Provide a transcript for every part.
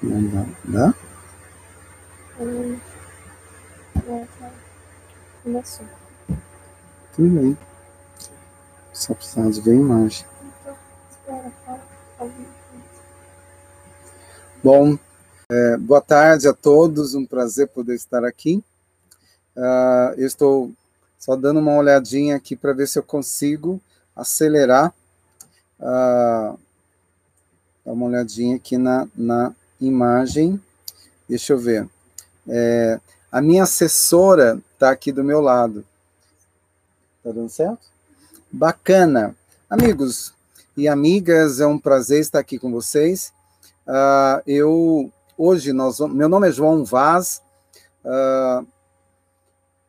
Não dá? dá? Hum, começou. Tudo bem. Só precisava de ver a imagem. Bom, é, boa tarde a todos, um prazer poder estar aqui. Ah, eu estou só dando uma olhadinha aqui para ver se eu consigo acelerar. Ah, dá uma olhadinha aqui na, na imagem. Deixa eu ver. É, a minha assessora está aqui do meu lado. Tá dando certo? Bacana. Amigos e amigas, é um prazer estar aqui com vocês. Uh, eu hoje nós meu nome é João Vaz. Uh,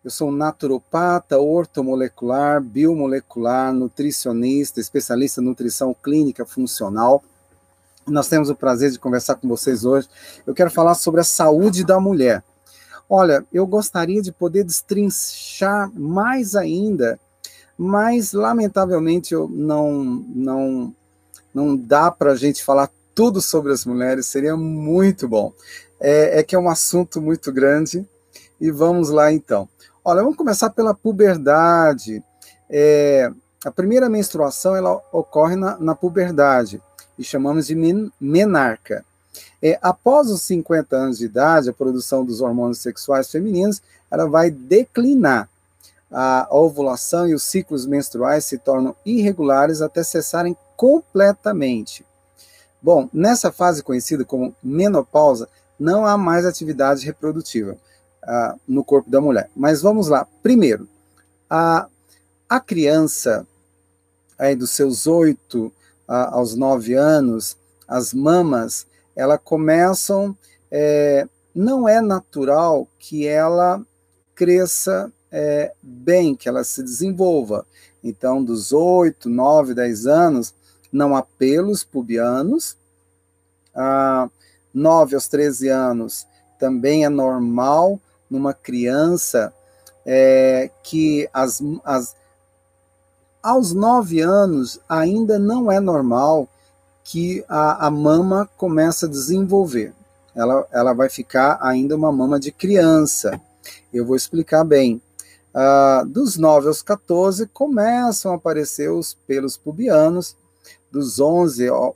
eu sou naturopata, ortomolecular, biomolecular, nutricionista, especialista em nutrição clínica funcional. Nós temos o prazer de conversar com vocês hoje. Eu quero falar sobre a saúde da mulher. Olha, eu gostaria de poder destrinchar mais ainda, mas lamentavelmente eu não não não dá para a gente falar tudo sobre as mulheres. Seria muito bom. É, é que é um assunto muito grande e vamos lá então. Olha, vamos começar pela puberdade. É, a primeira menstruação ela ocorre na, na puberdade e chamamos de men menarca. É, após os 50 anos de idade, a produção dos hormônios sexuais femininos ela vai declinar. A ovulação e os ciclos menstruais se tornam irregulares até cessarem completamente. Bom, nessa fase conhecida como menopausa, não há mais atividade reprodutiva no corpo da mulher. Mas vamos lá. Primeiro, a, a criança, aí dos seus 8 uh, aos 9 anos, as mamas elas começam, é, não é natural que ela cresça é, bem, que ela se desenvolva. Então, dos 8, 9, 10 anos, não há pelos pubianos. Ah, 9 aos 13 anos também é normal numa criança é, que as, as, aos 9 anos ainda não é normal que a, a mama começa a desenvolver. Ela, ela vai ficar ainda uma mama de criança. Eu vou explicar bem. Uh, dos 9 aos 14 começam a aparecer os pelos pubianos, dos 11 ao,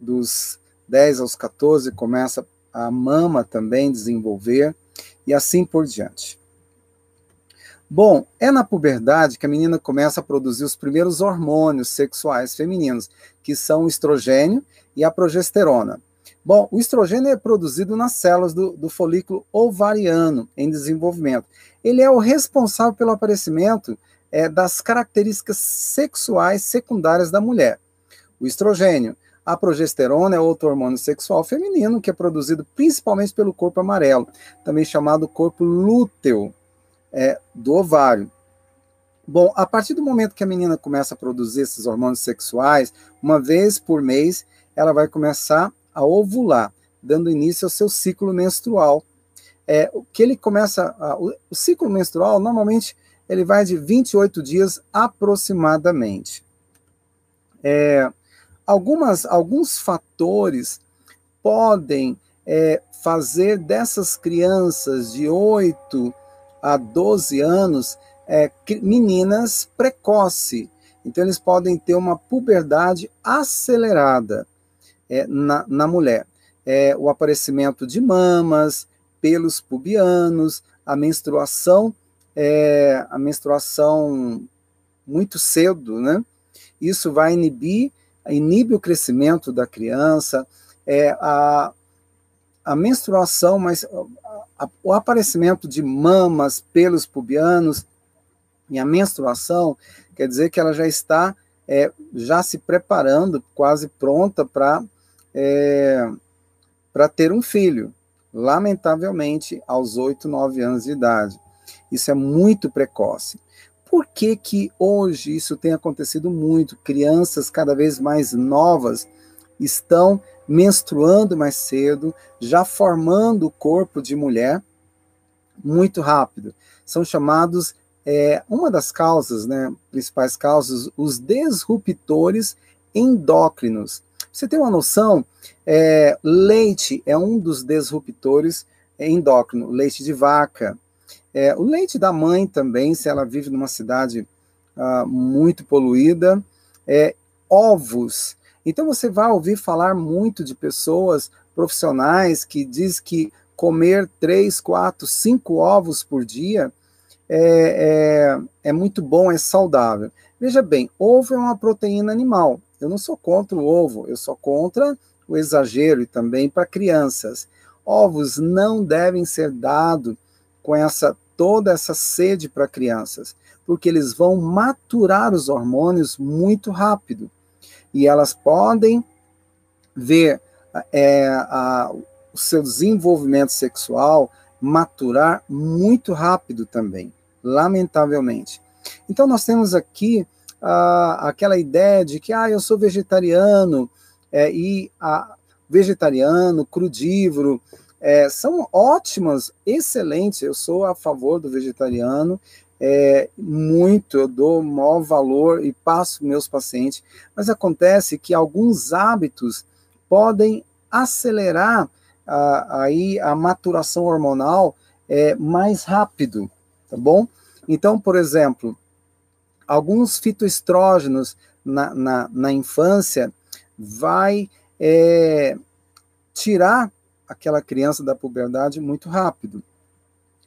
dos 10 aos 14 começa a mama também desenvolver e assim por diante. Bom, é na puberdade que a menina começa a produzir os primeiros hormônios sexuais femininos, que são o estrogênio e a progesterona. Bom, o estrogênio é produzido nas células do, do folículo ovariano em desenvolvimento. Ele é o responsável pelo aparecimento é, das características sexuais secundárias da mulher. O estrogênio, a progesterona é outro hormônio sexual feminino que é produzido principalmente pelo corpo amarelo, também chamado corpo lúteo é, do ovário. Bom, a partir do momento que a menina começa a produzir esses hormônios sexuais, uma vez por mês, ela vai começar a ovular, dando início ao seu ciclo menstrual. É, o que ele começa, a, o, o ciclo menstrual, normalmente, ele vai de 28 dias aproximadamente. É, algumas, alguns fatores podem é, fazer dessas crianças de 8 a 12 anos é, meninas precoce. Então, eles podem ter uma puberdade acelerada é, na, na mulher. É, o aparecimento de mamas, pelos pubianos, a menstruação, é, a menstruação muito cedo, né? Isso vai inibir, inibe o crescimento da criança, é, a, a menstruação, mas o aparecimento de mamas, pelos pubianos e a menstruação quer dizer que ela já está é, já se preparando, quase pronta para é, para ter um filho, lamentavelmente aos 8, 9 anos de idade. Isso é muito precoce. Por que, que hoje isso tem acontecido muito? Crianças cada vez mais novas estão menstruando mais cedo, já formando o corpo de mulher muito rápido. São chamados é, uma das causas, né, principais causas, os disruptores endócrinos. Você tem uma noção? É, leite é um dos disruptores endócrinos, leite de vaca. É, o leite da mãe também, se ela vive numa cidade ah, muito poluída. É, ovos. Então você vai ouvir falar muito de pessoas profissionais que diz que comer três, quatro, cinco ovos por dia é, é, é muito bom, é saudável. Veja bem, ovo é uma proteína animal. Eu não sou contra o ovo, eu sou contra o exagero e também para crianças. Ovos não devem ser dados com essa toda essa sede para crianças, porque eles vão maturar os hormônios muito rápido e elas podem ver é, a, o seu desenvolvimento sexual maturar muito rápido também, lamentavelmente. Então nós temos aqui ah, aquela ideia de que ah, eu sou vegetariano é, e a, vegetariano, crudívoro, é, são ótimas, excelentes. Eu sou a favor do vegetariano, é, muito, eu dou maior valor e passo meus pacientes, mas acontece que alguns hábitos podem acelerar a, aí a maturação hormonal é, mais rápido, tá bom? Então, por exemplo, alguns fitoestrógenos na, na, na infância vai é, tirar aquela criança da puberdade muito rápido.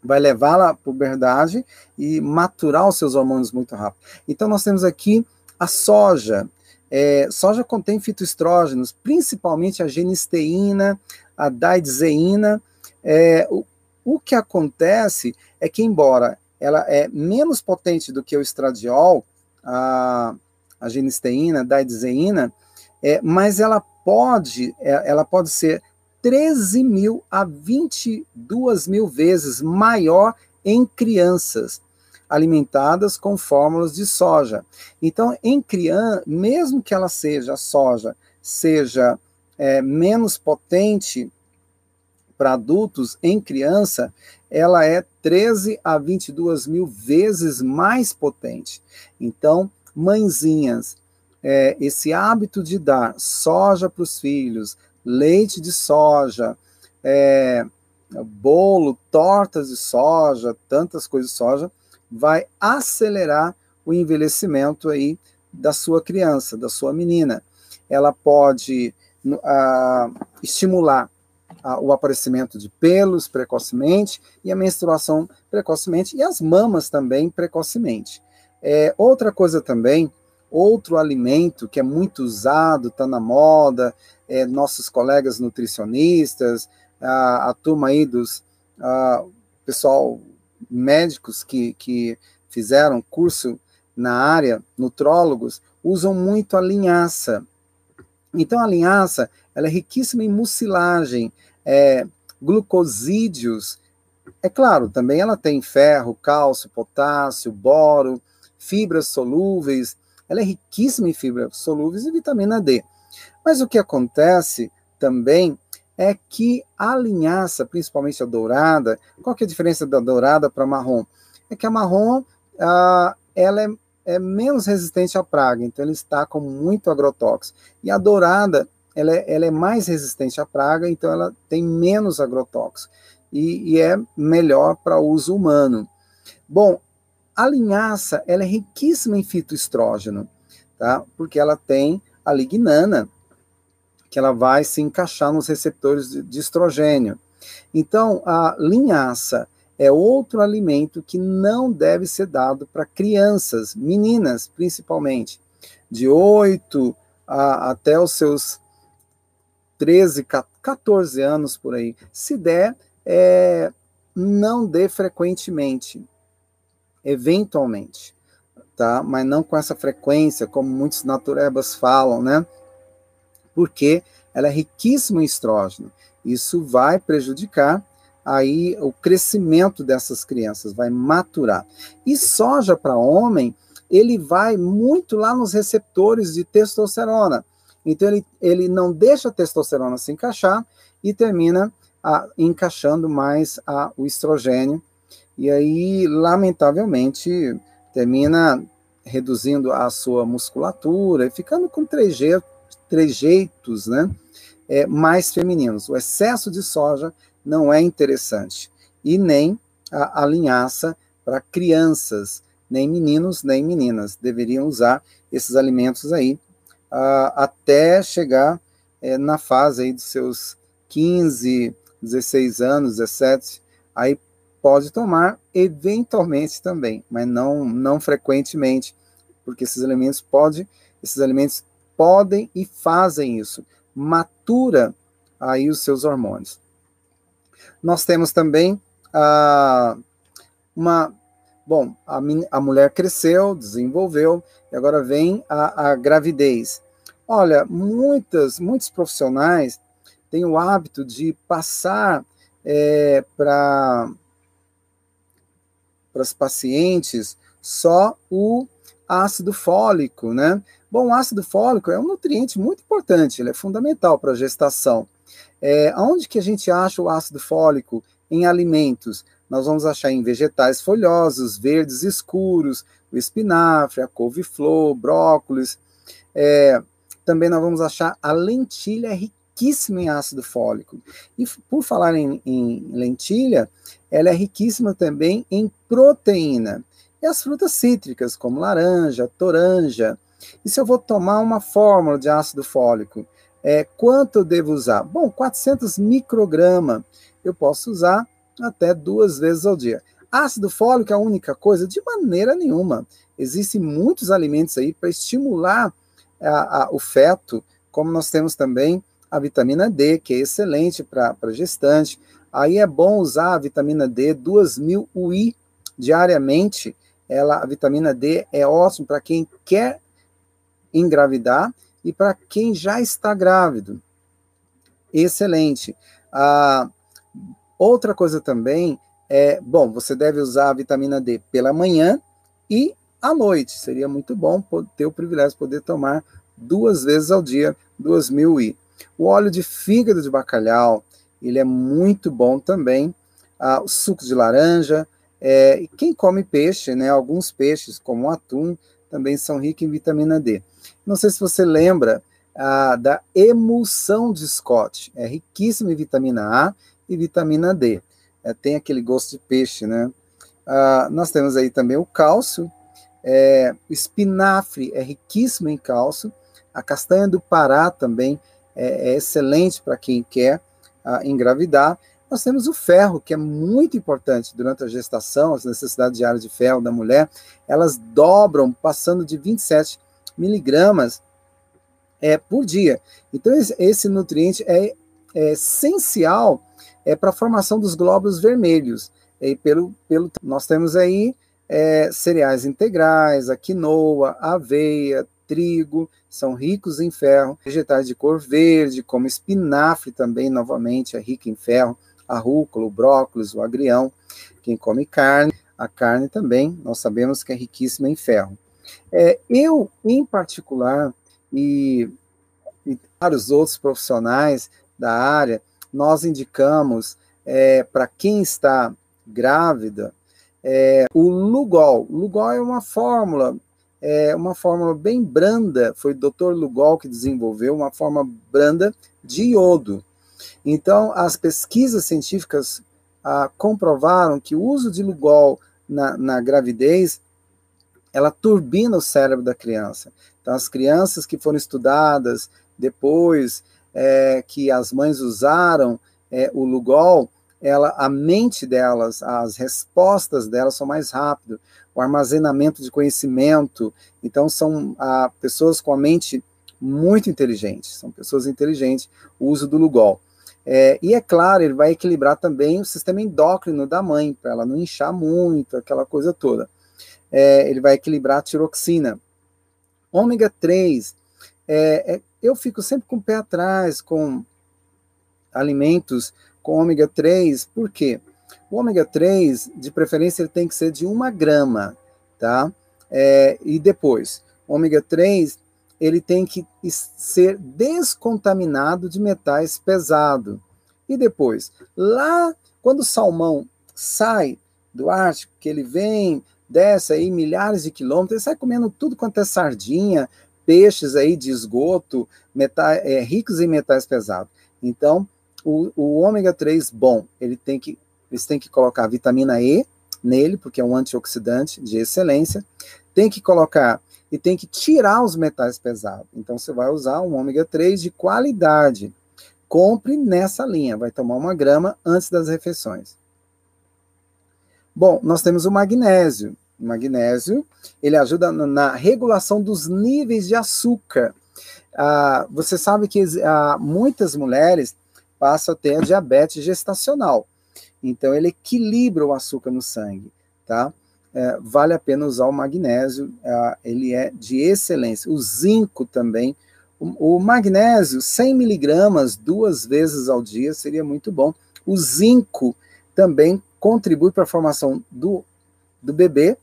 Vai levá-la à puberdade e maturar os seus hormônios muito rápido. Então, nós temos aqui a soja. É, soja contém fitoestrógenos, principalmente a genisteína, a daidzeína. É, o, o que acontece é que, embora ela é menos potente do que o estradiol, a, a genisteína, a daidzeína, é, mas ela pode, é, ela pode ser 13 mil a 22 mil vezes maior em crianças alimentadas com fórmulas de soja. Então, em criança, mesmo que ela seja soja, seja é, menos potente para adultos, em criança, ela é 13 a 22 mil vezes mais potente. Então, mãezinhas, é, esse hábito de dar soja para os filhos, leite de soja, é, bolo, tortas de soja, tantas coisas de soja, vai acelerar o envelhecimento aí da sua criança, da sua menina. Ela pode estimular o aparecimento de pelos precocemente e a menstruação precocemente e as mamas também precocemente. É, outra coisa também, outro alimento que é muito usado, está na moda, é, nossos colegas nutricionistas, a, a turma aí dos a, pessoal médicos que, que fizeram curso na área, nutrólogos, usam muito a linhaça. Então, a linhaça ela é riquíssima em mucilagem, é, glucosídeos. É claro, também ela tem ferro, cálcio, potássio, boro, fibras solúveis. Ela é riquíssima em fibras solúveis e vitamina D. Mas o que acontece também é que a linhaça, principalmente a dourada, qual que é a diferença da dourada para marrom? É que a marrom, ah, ela é, é, menos resistente à praga, então ela está com muito agrotóxico. E a dourada, ela é, ela é mais resistente à praga, então ela tem menos agrotóxico e, e é melhor para uso humano. Bom, a linhaça ela é riquíssima em fitoestrógeno, tá? Porque ela tem a lignana, que ela vai se encaixar nos receptores de, estrogênio. Então, a linhaça é outro alimento que não deve ser dado para crianças, meninas principalmente, de 8 a, até os seus 13, 14 anos por aí. Se der, é, não dê frequentemente, eventualmente, tá? Mas não com essa frequência, como muitos naturebas falam, né? Porque ela é riquíssima em estrógeno. Isso vai prejudicar aí o crescimento dessas crianças, vai maturar. E soja para homem, ele vai muito lá nos receptores de testosterona. Então, ele, ele não deixa a testosterona se encaixar e termina a, encaixando mais a, o estrogênio. E aí, lamentavelmente, termina reduzindo a sua musculatura e ficando com trejeitos né, é, mais femininos. O excesso de soja não é interessante. E nem a, a linhaça para crianças, nem meninos, nem meninas. Deveriam usar esses alimentos aí até chegar é, na fase aí dos seus 15, 16 anos, 17, aí pode tomar eventualmente também, mas não não frequentemente, porque esses alimentos pode, esses alimentos podem e fazem isso, matura aí os seus hormônios. Nós temos também ah, uma bom, a, a mulher cresceu, desenvolveu e agora vem a, a gravidez. Olha, muitas muitos profissionais têm o hábito de passar é, para para as pacientes só o ácido fólico, né? Bom, o ácido fólico é um nutriente muito importante, ele é fundamental para a gestação. É, onde que a gente acha o ácido fólico? Em alimentos. Nós vamos achar em vegetais folhosos, verdes escuros, o espinafre, a couve-flor, brócolis. É, também nós vamos achar a lentilha em ácido fólico. E por falar em, em lentilha, ela é riquíssima também em proteína. E as frutas cítricas, como laranja, toranja. E se eu vou tomar uma fórmula de ácido fólico, é, quanto eu devo usar? Bom, 400 microgramas. Eu posso usar até duas vezes ao dia. Ácido fólico é a única coisa? De maneira nenhuma. Existem muitos alimentos aí para estimular a, a, o feto, como nós temos também a vitamina D, que é excelente para gestante. Aí é bom usar a vitamina D, 2000 UI diariamente. Ela, a vitamina D é ótimo para quem quer engravidar e para quem já está grávido. Excelente. Ah, outra coisa também é, bom, você deve usar a vitamina D pela manhã e à noite. Seria muito bom ter o privilégio de poder tomar duas vezes ao dia, 2000 UI. O óleo de fígado de bacalhau, ele é muito bom também. Ah, o suco de laranja, é, quem come peixe, né, alguns peixes, como o atum, também são ricos em vitamina D. Não sei se você lembra ah, da emulsão de Scott, é riquíssimo em vitamina A e vitamina D. É, tem aquele gosto de peixe, né? Ah, nós temos aí também o cálcio, é, o espinafre é riquíssimo em cálcio, a castanha do Pará também é, é excelente para quem quer a engravidar. Nós temos o ferro, que é muito importante durante a gestação, as necessidades diárias de ferro da mulher, elas dobram, passando de 27 miligramas é, por dia. Então, esse nutriente é, é essencial é, para a formação dos glóbulos vermelhos. E pelo, pelo, nós temos aí é, cereais integrais, a quinoa, a aveia, trigo, são ricos em ferro, vegetais de cor verde, como espinafre também, novamente, é rico em ferro, a rúcula, o brócolis, o agrião. Quem come carne, a carne também, nós sabemos que é riquíssima em ferro. É, eu, em particular, e, e vários outros profissionais da área, nós indicamos é, para quem está grávida é, o Lugol. Lugol é uma fórmula é uma fórmula bem branda, foi o Dr. Lugol que desenvolveu uma forma branda de iodo. Então, as pesquisas científicas ah, comprovaram que o uso de Lugol na, na gravidez, ela turbina o cérebro da criança. Então, as crianças que foram estudadas depois é, que as mães usaram é, o Lugol, ela, a mente delas, as respostas delas são mais rápidas, o armazenamento de conhecimento. Então, são ah, pessoas com a mente muito inteligente, são pessoas inteligentes, o uso do Lugol. É, e é claro, ele vai equilibrar também o sistema endócrino da mãe, para ela não inchar muito, aquela coisa toda. É, ele vai equilibrar a tiroxina. Ômega 3, é, é, eu fico sempre com o pé atrás com alimentos com ômega 3, por quê? O ômega 3, de preferência, ele tem que ser de uma grama, tá? É, e depois, ômega 3, ele tem que ser descontaminado de metais pesados. E depois, lá, quando o salmão sai do Ártico, que ele vem, desce aí milhares de quilômetros, ele sai comendo tudo quanto é sardinha, peixes aí de esgoto, metais, é, ricos em metais pesados. Então, o, o ômega 3 bom, ele tem que, eles têm que colocar vitamina E nele, porque é um antioxidante de excelência, tem que colocar e tem que tirar os metais pesados. Então, você vai usar um ômega 3 de qualidade. Compre nessa linha, vai tomar uma grama antes das refeições. Bom, nós temos o magnésio. O magnésio, ele ajuda na regulação dos níveis de açúcar. Ah, você sabe que ah, muitas mulheres passam a ter diabetes gestacional. Então, ele equilibra o açúcar no sangue, tá? É, vale a pena usar o magnésio, é, ele é de excelência. O zinco também. O, o magnésio, 100 miligramas duas vezes ao dia seria muito bom. O zinco também contribui para a formação do, do bebê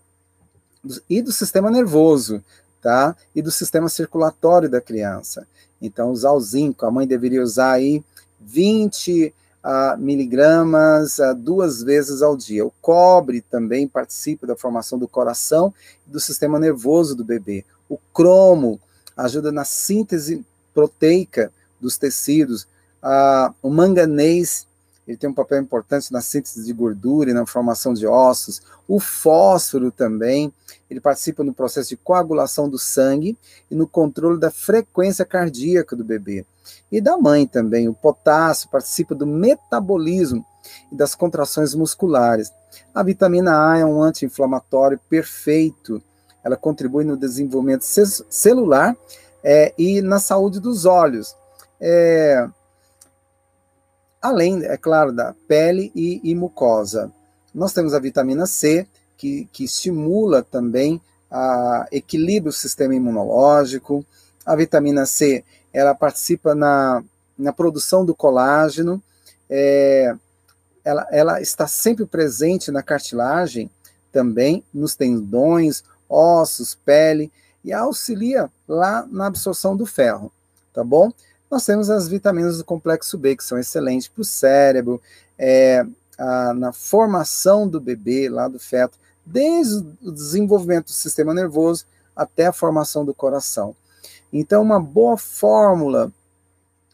e do sistema nervoso, tá? E do sistema circulatório da criança. Então, usar o zinco, a mãe deveria usar aí 20 uh, miligramas uh, duas vezes ao dia. O cobre também participa da formação do coração e do sistema nervoso do bebê. O cromo ajuda na síntese proteica dos tecidos. Uh, o manganês ele tem um papel importante na síntese de gordura e na formação de ossos. O fósforo também, ele participa no processo de coagulação do sangue e no controle da frequência cardíaca do bebê. E da mãe também. O potássio participa do metabolismo e das contrações musculares. A vitamina A é um anti-inflamatório perfeito. Ela contribui no desenvolvimento celular é, e na saúde dos olhos. É, além, é claro, da pele e, e mucosa. Nós temos a vitamina C, que, que estimula também a equilíbrio do sistema imunológico. A vitamina C, ela participa na, na produção do colágeno, é, ela, ela está sempre presente na cartilagem, também nos tendões, ossos, pele, e auxilia lá na absorção do ferro, tá bom? Nós temos as vitaminas do complexo B, que são excelentes para o cérebro, é, a, na formação do bebê, lá do feto, desde o desenvolvimento do sistema nervoso até a formação do coração. Então, uma boa fórmula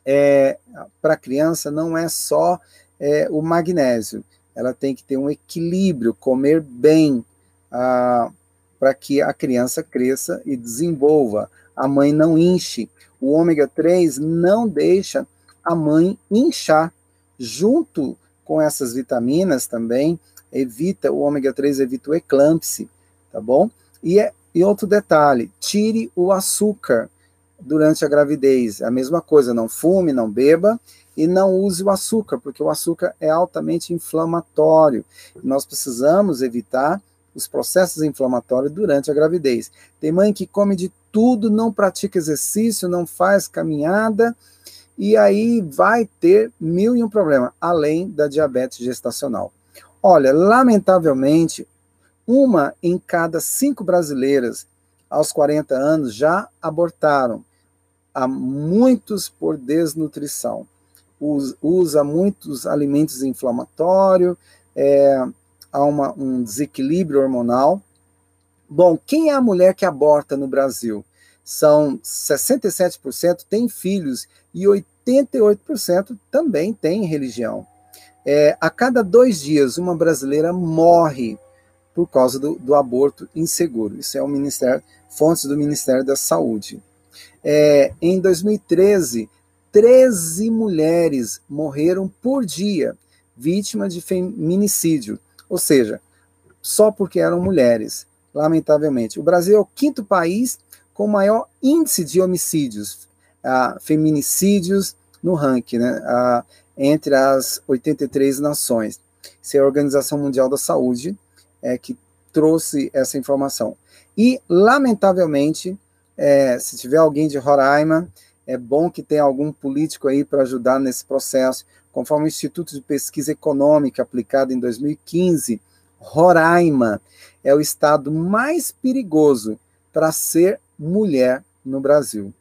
é, para a criança não é só é, o magnésio, ela tem que ter um equilíbrio, comer bem, para que a criança cresça e desenvolva. A mãe não enche o ômega 3 não deixa a mãe inchar. Junto com essas vitaminas também, evita, o ômega 3 evita o eclâmpsia, tá bom? E, é, e outro detalhe, tire o açúcar durante a gravidez. A mesma coisa, não fume, não beba e não use o açúcar, porque o açúcar é altamente inflamatório. Nós precisamos evitar os processos inflamatórios durante a gravidez. Tem mãe que come de tudo, não pratica exercício, não faz caminhada, e aí vai ter mil e um problema, além da diabetes gestacional. Olha, lamentavelmente, uma em cada cinco brasileiras aos 40 anos já abortaram. Há muitos por desnutrição. Usa muitos alimentos inflamatórios, é, há uma, um desequilíbrio hormonal. Bom, quem é a mulher que aborta no Brasil? São 67% têm filhos e 88% também têm religião. É, a cada dois dias, uma brasileira morre por causa do, do aborto inseguro. Isso é o Ministério, fontes do Ministério da Saúde. É, em 2013, 13 mulheres morreram por dia vítimas de feminicídio ou seja, só porque eram mulheres, lamentavelmente. O Brasil é o quinto país com maior índice de homicídios, uh, feminicídios no ranking, né, uh, entre as 83 nações. Isso é a Organização Mundial da Saúde é, que trouxe essa informação. E, lamentavelmente, é, se tiver alguém de Roraima, é bom que tenha algum político aí para ajudar nesse processo, Conforme o Instituto de Pesquisa Econômica aplicado em 2015, Roraima é o estado mais perigoso para ser mulher no Brasil.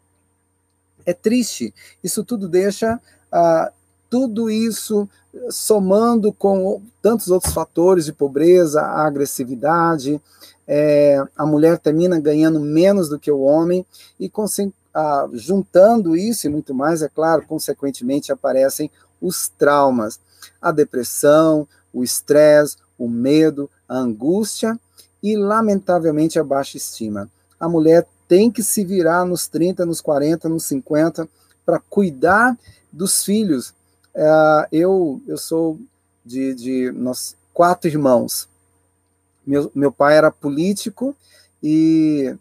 É triste, isso tudo deixa ah, tudo isso somando com tantos outros fatores de pobreza, a agressividade, é, a mulher termina ganhando menos do que o homem, e ah, juntando isso e muito mais, é claro, consequentemente aparecem os traumas, a depressão, o estresse, o medo, a angústia e, lamentavelmente, a baixa estima. A mulher tem que se virar nos 30, nos 40, nos 50 para cuidar dos filhos. É, eu, eu sou de, de nós, quatro irmãos. Meu, meu pai era político e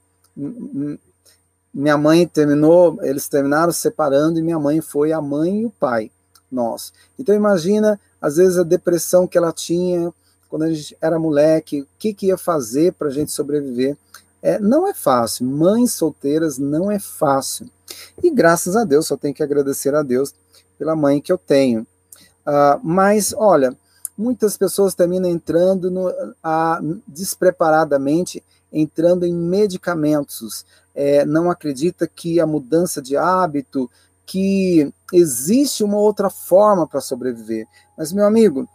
minha mãe terminou, eles terminaram separando e minha mãe foi a mãe e o pai nosso. Então imagina, às vezes, a depressão que ela tinha quando a gente era moleque, o que, que ia fazer para a gente sobreviver. É, não é fácil, mães solteiras não é fácil. E graças a Deus, só tenho que agradecer a Deus pela mãe que eu tenho. Uh, mas, olha, muitas pessoas terminam entrando no, despreparadamente, entrando em medicamentos. É, não acredita que a mudança de hábito, que existe uma outra forma para sobreviver. Mas, meu amigo,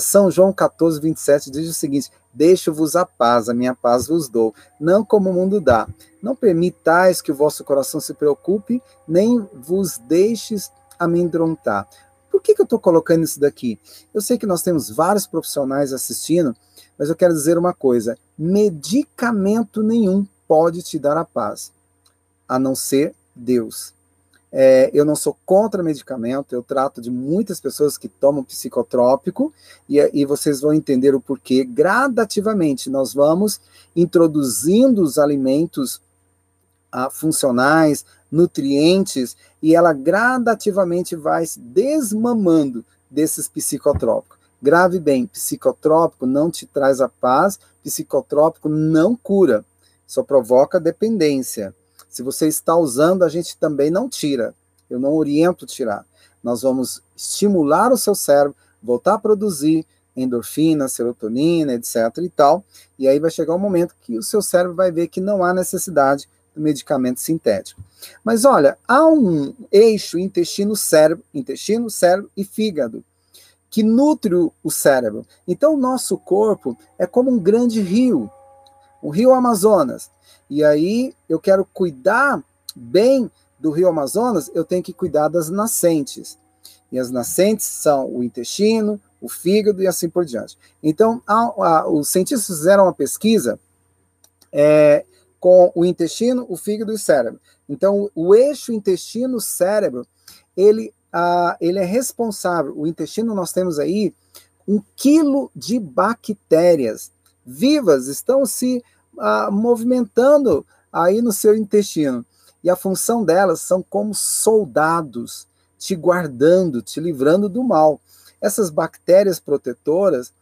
São João 14, 27 diz o seguinte: Deixo-vos a paz, a minha paz vos dou, não como o mundo dá. Não permitais que o vosso coração se preocupe, nem vos deixes amedrontar. Por que, que eu estou colocando isso daqui? Eu sei que nós temos vários profissionais assistindo, mas eu quero dizer uma coisa: medicamento nenhum pode te dar a paz, a não ser Deus. É, eu não sou contra medicamento, eu trato de muitas pessoas que tomam psicotrópico e, e vocês vão entender o porquê. Gradativamente, nós vamos introduzindo os alimentos ah, funcionais, nutrientes, e ela gradativamente vai se desmamando desses psicotrópicos. Grave bem, psicotrópico não te traz a paz, psicotrópico não cura, só provoca dependência. Se você está usando, a gente também não tira. Eu não oriento tirar. Nós vamos estimular o seu cérebro, voltar a produzir endorfina, serotonina, etc. e tal. E aí vai chegar um momento que o seu cérebro vai ver que não há necessidade do medicamento sintético. Mas olha, há um eixo intestino-cérebro, intestino, cérebro e fígado que nutre o cérebro. Então, o nosso corpo é como um grande rio, o rio Amazonas. E aí eu quero cuidar bem do rio Amazonas, eu tenho que cuidar das nascentes. E as nascentes são o intestino, o fígado e assim por diante. Então, a, a, os cientistas fizeram uma pesquisa é, com o intestino, o fígado e o cérebro. Então, o eixo intestino-cérebro, ele, ele é responsável. O intestino, nós temos aí um quilo de bactérias vivas, estão se movimentando aí no seu intestino. E a função delas são como soldados, te guardando, te livrando do mal. Essas bactérias protetoras,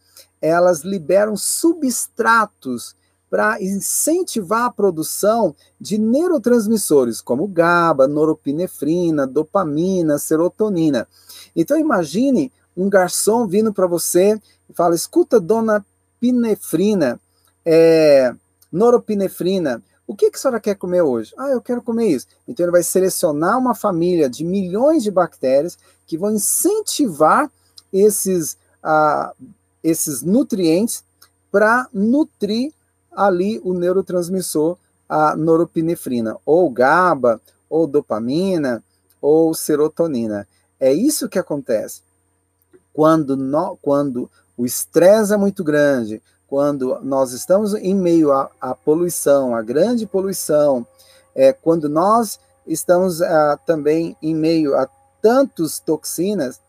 elas liberam substratos para incentivar a produção de neurotransmissores como GABA, noropinefrina, dopamina, serotonina. Então imagine um garçom vindo para você e fala: "Escuta, dona pinefrina, é, noropinefrina. O que, que a senhora quer comer hoje? Ah, eu quero comer isso. Então ele vai selecionar uma família de milhões de bactérias que vão incentivar esses, ah, esses nutrientes para nutrir ali o neurotransmissor, a noropinefrina, ou GABA, ou dopamina, ou serotonina. É isso que acontece. Quando, no, quando o estresse é muito grande, quando nós estamos em meio à, à poluição, à grande poluição, é, quando nós estamos ah, também em meio a tantas toxinas,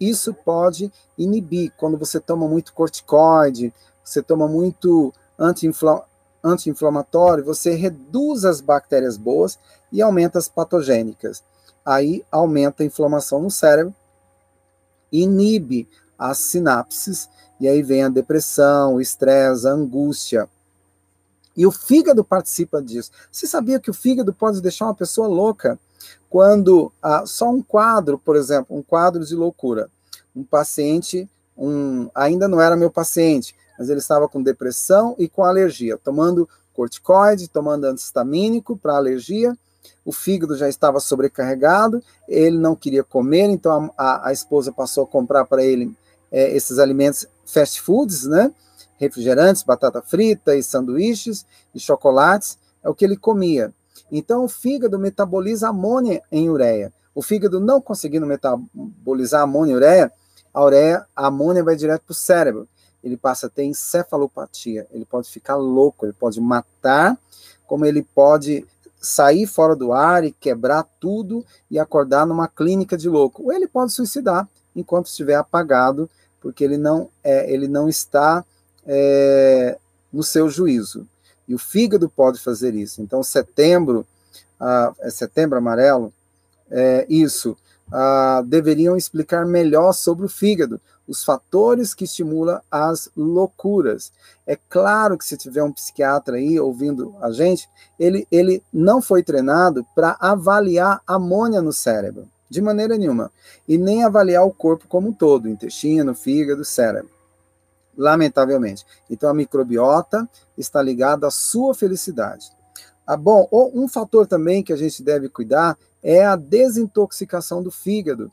isso pode inibir. Quando você toma muito corticoide, você toma muito anti-inflamatório, você reduz as bactérias boas e aumenta as patogênicas. Aí aumenta a inflamação no cérebro, inibe as sinapses e aí vem a depressão, o estresse, a angústia. E o fígado participa disso. Você sabia que o fígado pode deixar uma pessoa louca? Quando ah, só um quadro, por exemplo, um quadro de loucura. Um paciente, um, ainda não era meu paciente, mas ele estava com depressão e com alergia, tomando corticoide, tomando antistamínico para alergia, o fígado já estava sobrecarregado, ele não queria comer, então a, a, a esposa passou a comprar para ele é, esses alimentos fast foods, né? Refrigerantes, batata frita e sanduíches e chocolates, é o que ele comia. Então o fígado metaboliza amônia em ureia. O fígado não conseguindo metabolizar amônia e ureia, a ureia, a amônia vai direto para o cérebro. Ele passa a ter encefalopatia, ele pode ficar louco, ele pode matar, como ele pode sair fora do ar e quebrar tudo e acordar numa clínica de louco. Ou ele pode suicidar enquanto estiver apagado, porque ele não, é, ele não está é, no seu juízo. E o fígado pode fazer isso. Então, setembro, ah, é setembro amarelo, é, isso, ah, deveriam explicar melhor sobre o fígado, os fatores que estimulam as loucuras. É claro que se tiver um psiquiatra aí ouvindo a gente, ele, ele não foi treinado para avaliar amônia no cérebro, de maneira nenhuma, e nem avaliar o corpo como um todo, intestino, fígado, cérebro. Lamentavelmente. Então a microbiota está ligada à sua felicidade. Ah, bom, um fator também que a gente deve cuidar é a desintoxicação do fígado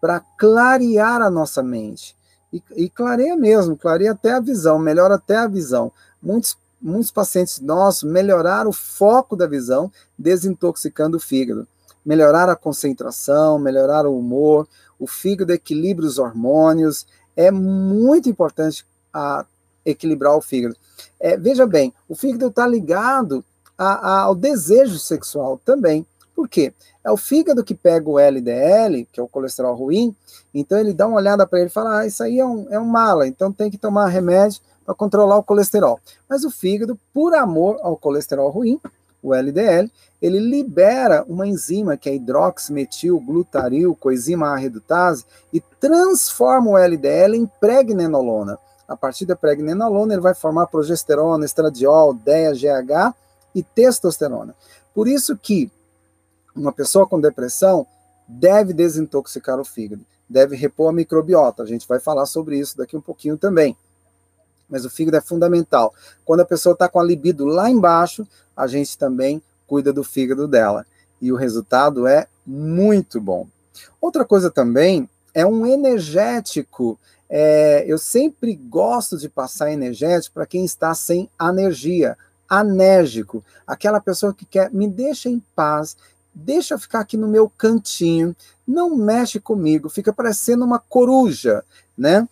para clarear a nossa mente. E, e, clareia mesmo, clareia até a visão, melhora até a visão. Muitos, muitos pacientes nossos melhoraram o foco da visão, desintoxicando o fígado. Melhorar a concentração, melhorar o humor, o fígado equilibra os hormônios. É muito importante a, equilibrar o fígado. É, veja bem, o fígado está ligado a, a, ao desejo sexual também. Por quê? É o fígado que pega o LDL, que é o colesterol ruim, então ele dá uma olhada para ele e fala: ah, isso aí é um, é um mala, então tem que tomar remédio para controlar o colesterol. Mas o fígado, por amor ao colesterol ruim, o LDL, ele libera uma enzima que é hidroximetilglutaril coenzima A redutase e transforma o LDL em pregnenolona. A partir da pregnenolona, ele vai formar progesterona, estradiol, DEA, GH e testosterona. Por isso que uma pessoa com depressão deve desintoxicar o fígado, deve repor a microbiota. A gente vai falar sobre isso daqui um pouquinho também. Mas o fígado é fundamental. Quando a pessoa está com a libido lá embaixo, a gente também cuida do fígado dela. E o resultado é muito bom. Outra coisa também é um energético. É, eu sempre gosto de passar energético para quem está sem energia, anérgico, aquela pessoa que quer me deixa em paz, deixa eu ficar aqui no meu cantinho, não mexe comigo, fica parecendo uma coruja, né?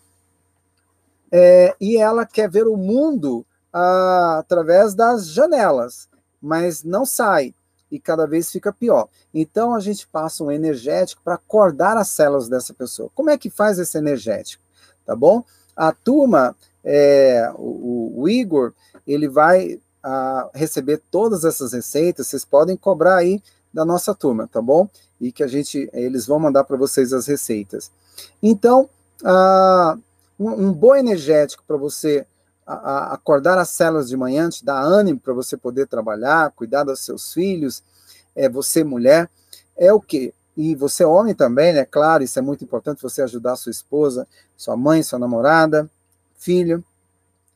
É, e ela quer ver o mundo ah, através das janelas, mas não sai e cada vez fica pior. Então a gente passa um energético para acordar as células dessa pessoa. Como é que faz esse energético? Tá bom? A turma, é, o, o, Igor, ele vai ah, receber todas essas receitas. Vocês podem cobrar aí da nossa turma, tá bom? E que a gente, eles vão mandar para vocês as receitas. Então, uh, um, um bom energético para você a, a acordar as células de manhã, te dar ânimo para você poder trabalhar, cuidar dos seus filhos, é você mulher, é o quê? E você homem também, né? Claro, isso é muito importante, você ajudar sua esposa, sua mãe, sua namorada, filho.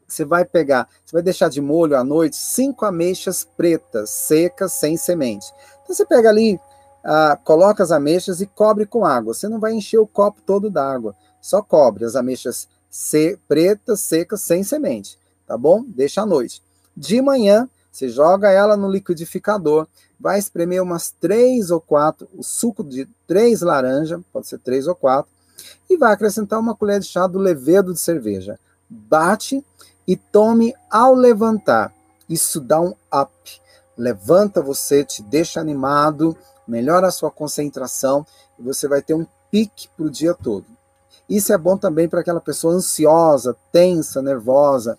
Você vai pegar, você vai deixar de molho à noite cinco ameixas pretas, secas, sem semente. Então você pega ali, ah, coloca as ameixas e cobre com água. Você não vai encher o copo todo d'água, só cobre as ameixas se, pretas, secas, sem semente, tá bom? Deixa à noite. De manhã, você joga ela no liquidificador, vai espremer umas três ou quatro, o suco de três laranjas, pode ser três ou quatro, e vai acrescentar uma colher de chá do levedo de cerveja. Bate e tome ao levantar. Isso dá um up levanta você, te deixa animado, melhora a sua concentração e você vai ter um pique para o dia todo. Isso é bom também para aquela pessoa ansiosa, tensa, nervosa.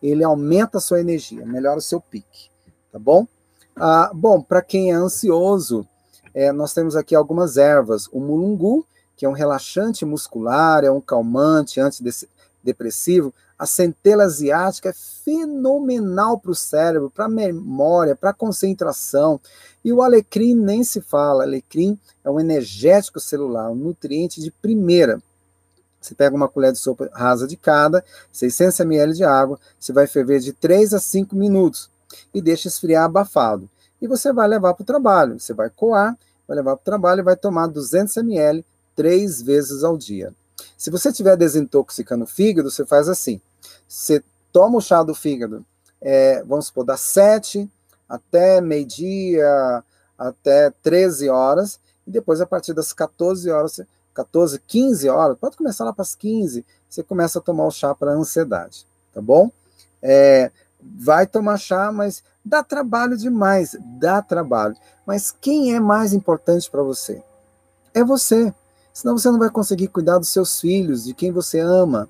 Ele aumenta a sua energia, melhora o seu pique, tá bom? Ah, bom, para quem é ansioso, é, nós temos aqui algumas ervas. O mulungu, que é um relaxante muscular, é um calmante, antidepressivo. A centela asiática é fenomenal para o cérebro, para a memória, para a concentração. E o alecrim nem se fala. Alecrim é um energético celular, um nutriente de primeira. Você pega uma colher de sopa rasa de cada, 600 ml de água, você vai ferver de 3 a 5 minutos e deixa esfriar abafado. e você vai levar para o trabalho. Você vai coar, vai levar para o trabalho e vai tomar 200 ml três vezes ao dia. Se você estiver desintoxicando o fígado, você faz assim: você toma o chá do fígado, é, vamos supor, das 7 até meio-dia, até 13 horas, e depois a partir das 14 horas, 14, 15 horas, pode começar lá para as 15, você começa a tomar o chá para ansiedade, tá bom? É, vai tomar chá, mas dá trabalho demais, dá trabalho. Mas quem é mais importante para você? É você. Senão você não vai conseguir cuidar dos seus filhos, de quem você ama.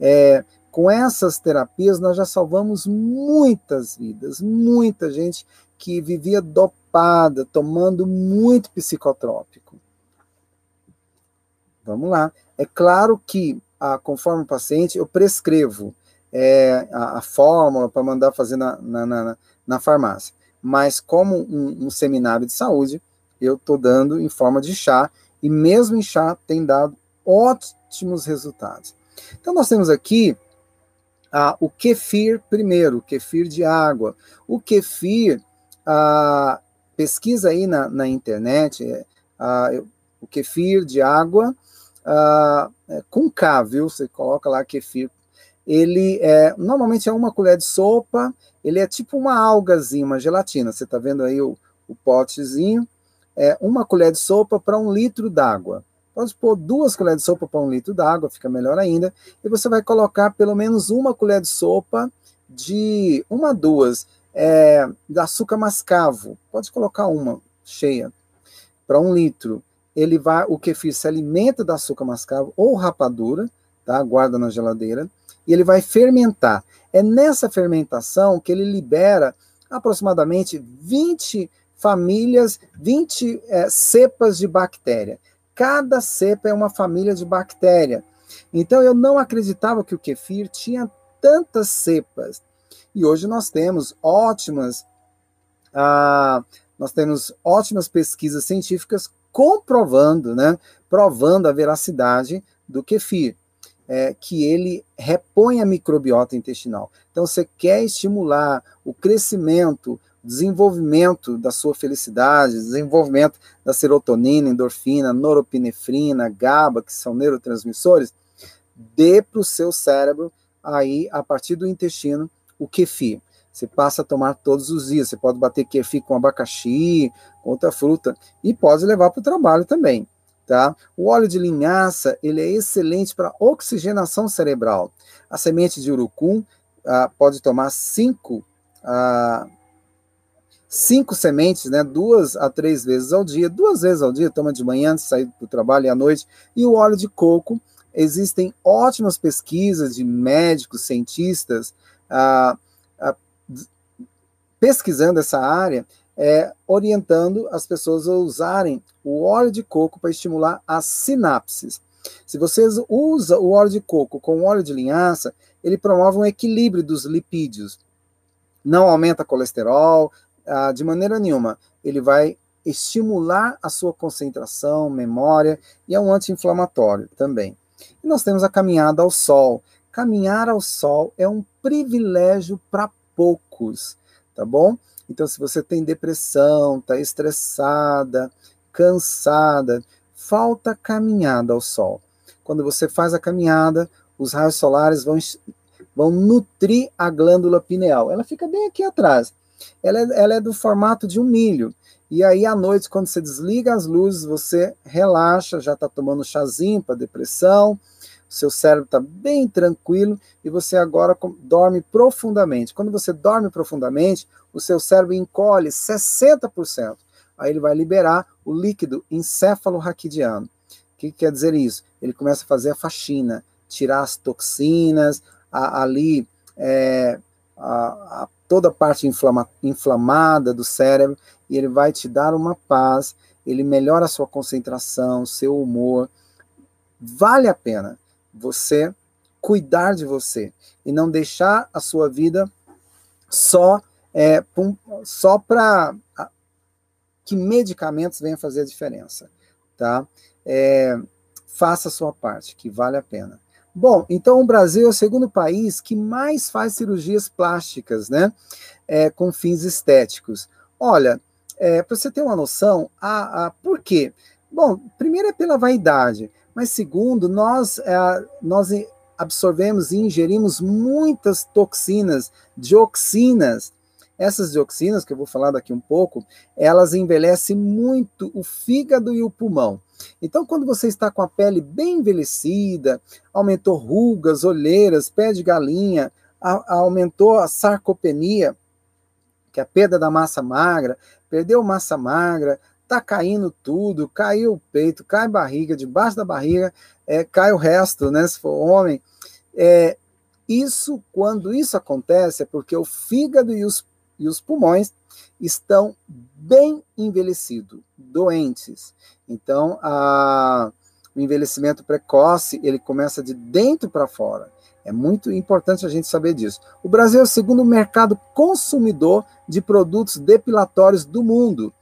É, com essas terapias, nós já salvamos muitas vidas, muita gente que vivia dopada, tomando muito psicotrópico. Vamos lá. É claro que, ah, conforme o paciente, eu prescrevo é, a, a, fórmula para mandar fazer na, na, na, na, farmácia. Mas, como um, um seminário de saúde, eu estou dando em forma de chá, e mesmo em chá tem dado ótimos resultados. Então, nós temos aqui ah, o kefir primeiro, o kefir de água. O kefir, ah, pesquisa aí na, na internet, é, ah, o kefir de água ah, é, com K, viu? Você coloca lá kefir. Ele é, normalmente é uma colher de sopa, ele é tipo uma algazinha, uma gelatina. Você está vendo aí o, o potezinho? É uma colher de sopa para um litro d'água. Pode pôr duas colheres de sopa para um litro d'água, fica melhor ainda. E você vai colocar pelo menos uma colher de sopa de uma, duas, é, de açúcar mascavo. Pode colocar uma cheia para um litro. Ele vai, o kefir se alimenta da açúcar mascavo ou rapadura, tá? Guarda na geladeira e ele vai fermentar. É nessa fermentação que ele libera aproximadamente 20 famílias, 20 é, cepas de bactéria. Cada cepa é uma família de bactéria. Então eu não acreditava que o kefir tinha tantas cepas. E hoje nós temos ótimas, ah, nós temos ótimas pesquisas científicas comprovando, né, provando a veracidade do kefir, é, que ele repõe a microbiota intestinal. Então, você quer estimular o crescimento, desenvolvimento da sua felicidade, desenvolvimento da serotonina, endorfina, noropinefrina, GABA, que são neurotransmissores, dê para o seu cérebro aí, a partir do intestino, o kefir. Você passa a tomar todos os dias. Você pode bater kefir com abacaxi, com outra fruta, e pode levar para o trabalho também. Tá? O óleo de linhaça ele é excelente para oxigenação cerebral. A semente de urucum ah, pode tomar 5 ah, cinco sementes, né, duas a três vezes ao dia, duas vezes ao dia, toma de manhã antes de sair para o trabalho e à noite, e o óleo de coco, existem ótimas pesquisas de médicos, cientistas, ah, pesquisando essa área, é, orientando as pessoas a usarem o óleo de coco para estimular as sinapses. Se você usa o óleo de coco com óleo de linhaça, ele promove um equilíbrio dos lipídios. Não aumenta colesterol, ah, de maneira nenhuma. Ele vai estimular a sua concentração, memória e é um anti-inflamatório também. E nós temos a caminhada ao sol. Caminhar ao sol é um privilégio para poucos, tá bom? Então, se você tem depressão, está estressada, cansada, falta caminhada ao sol. Quando você faz a caminhada, os raios solares vão, vão nutrir a glândula pineal. Ela fica bem aqui atrás ela é, ela é do formato de um milho. E aí, à noite, quando você desliga as luzes, você relaxa, já está tomando chazinho para depressão, seu cérebro está bem tranquilo e você agora dorme profundamente. Quando você dorme profundamente, o seu cérebro encolhe 60%. Aí ele vai liberar o líquido encéfalo-raquidiano. O que quer dizer isso? Ele começa a fazer a faxina, tirar as toxinas, a, ali é, a, a toda a parte inflama, inflamada do cérebro e ele vai te dar uma paz, ele melhora a sua concentração, seu humor. Vale a pena você cuidar de você e não deixar a sua vida só é, só para que medicamentos venham fazer a diferença, tá? É, faça a sua parte, que vale a pena. Bom, então o Brasil é o segundo país que mais faz cirurgias plásticas, né? É, com fins estéticos. Olha, é, para você ter uma noção, a, a, por quê? Bom, primeiro é pela vaidade, mas segundo, nós, é, nós absorvemos e ingerimos muitas toxinas, dioxinas. Essas dioxinas, que eu vou falar daqui um pouco, elas envelhecem muito o fígado e o pulmão. Então, quando você está com a pele bem envelhecida, aumentou rugas, olheiras, pé de galinha, a, aumentou a sarcopenia, que é a perda da massa magra, perdeu massa magra, tá caindo tudo, caiu o peito, cai barriga, debaixo da barriga, é, cai o resto, né? Se for homem. É, isso, quando isso acontece, é porque o fígado e os, e os pulmões estão bem envelhecidos, doentes. Então, a, o envelhecimento precoce, ele começa de dentro para fora. É muito importante a gente saber disso. O Brasil é o segundo mercado consumidor de produtos depilatórios do mundo,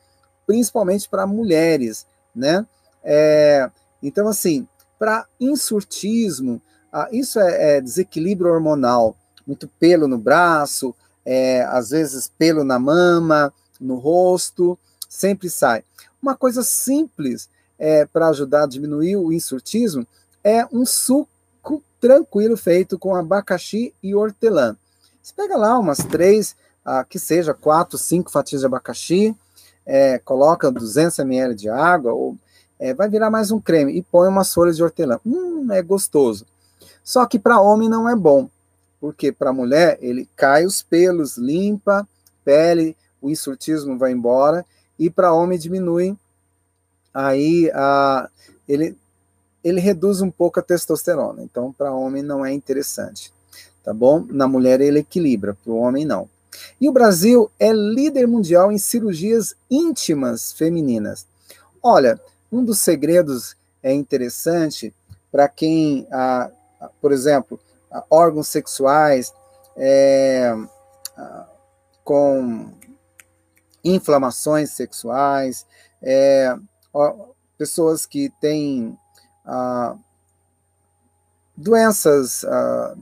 principalmente para mulheres, né? É, então, assim, para insurtismo, ah, isso é, é, desequilíbrio hormonal, muito pelo no braço, é, às vezes pelo na mama, no rosto, sempre sai. Uma coisa simples é, para ajudar a diminuir o insurtismo é um suco tranquilo feito com abacaxi e hortelã. Você pega lá umas três, ah, que seja quatro, cinco fatias de abacaxi, é, coloca 200 ml de água, ou é, vai virar mais um creme, e põe umas folhas de hortelã. Hum, é gostoso. Só que para homem não é bom, porque para mulher ele cai os pelos, limpa, pele, o insurtismo vai embora, e para homem diminui, aí a, ele, ele reduz um pouco a testosterona. Então, para homem não é interessante, tá bom? Na mulher ele equilibra, para o homem não. E o Brasil é líder mundial em cirurgias íntimas femininas. Olha, um dos segredos é interessante para quem, ah, por exemplo, órgãos sexuais é, com inflamações sexuais, é, pessoas que têm ah, doenças, ah,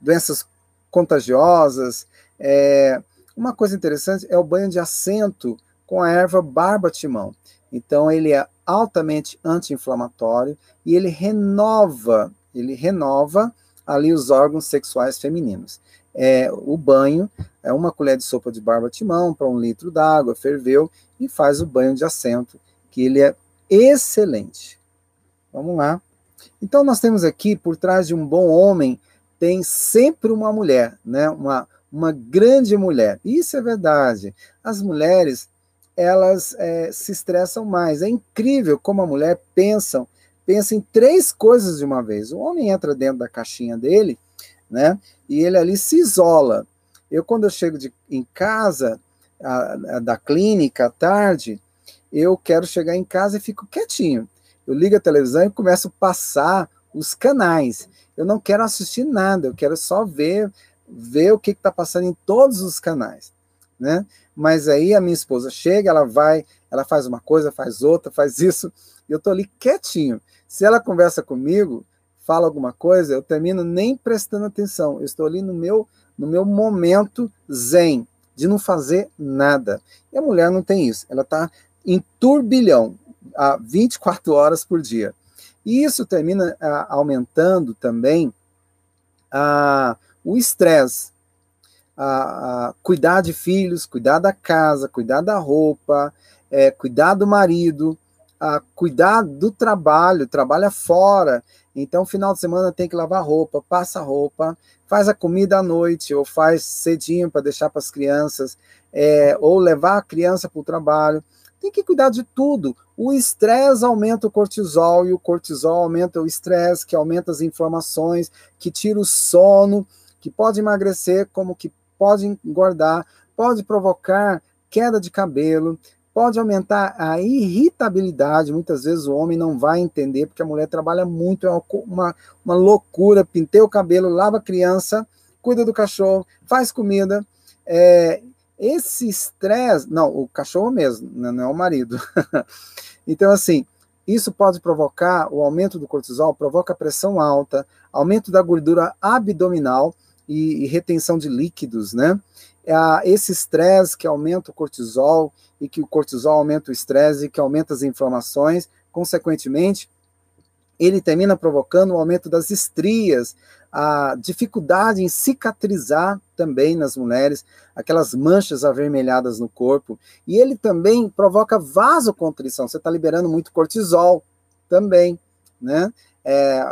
doenças contagiosas. É, uma coisa interessante é o banho de assento com a erva barba-timão. Então ele é altamente anti-inflamatório e ele renova, ele renova ali os órgãos sexuais femininos. É, o banho é uma colher de sopa de barba-timão para um litro d'água, ferveu e faz o banho de assento, que ele é excelente. Vamos lá. Então nós temos aqui por trás de um bom homem tem sempre uma mulher, né? Uma uma grande mulher. Isso é verdade. As mulheres elas é, se estressam mais. É incrível como a mulher pensa, pensa em três coisas de uma vez. O homem entra dentro da caixinha dele, né? E ele ali se isola. Eu, quando eu chego de, em casa, a, a, da clínica à tarde, eu quero chegar em casa e fico quietinho. Eu ligo a televisão e começo a passar os canais. Eu não quero assistir nada, eu quero só ver ver o que está passando em todos os canais, né? Mas aí a minha esposa chega, ela vai, ela faz uma coisa, faz outra, faz isso, e eu tô ali quietinho. Se ela conversa comigo, fala alguma coisa, eu termino nem prestando atenção. Eu estou ali no meu no meu momento zen, de não fazer nada. E a mulher não tem isso. Ela está em turbilhão, a 24 horas por dia. E isso termina a, aumentando também a, o estresse. cuidar de filhos, cuidar da casa, cuidar da roupa, é, cuidar do marido, a cuidar do trabalho, trabalha fora. Então, final de semana tem que lavar roupa, passa roupa, faz a comida à noite, ou faz cedinho para deixar para as crianças, é, ou levar a criança para o trabalho. Tem que cuidar de tudo. O estresse aumenta o cortisol, e o cortisol aumenta o estresse, que aumenta as inflamações, que tira o sono que pode emagrecer, como que pode engordar, pode provocar queda de cabelo, pode aumentar a irritabilidade. Muitas vezes o homem não vai entender, porque a mulher trabalha muito, é uma, uma loucura. Pintei o cabelo, lava a criança, cuida do cachorro, faz comida. É, esse estresse, não, o cachorro mesmo, não é o marido. então, assim, isso pode provocar o aumento do cortisol, provoca pressão alta, aumento da gordura abdominal, e, e retenção de líquidos, né? esse estresse que aumenta o cortisol e que o cortisol aumenta o estresse e que aumenta as inflamações, consequentemente, ele termina provocando o aumento das estrias, a dificuldade em cicatrizar também nas mulheres, aquelas manchas avermelhadas no corpo, e ele também provoca vasocontrição, você está liberando muito cortisol também, né? É,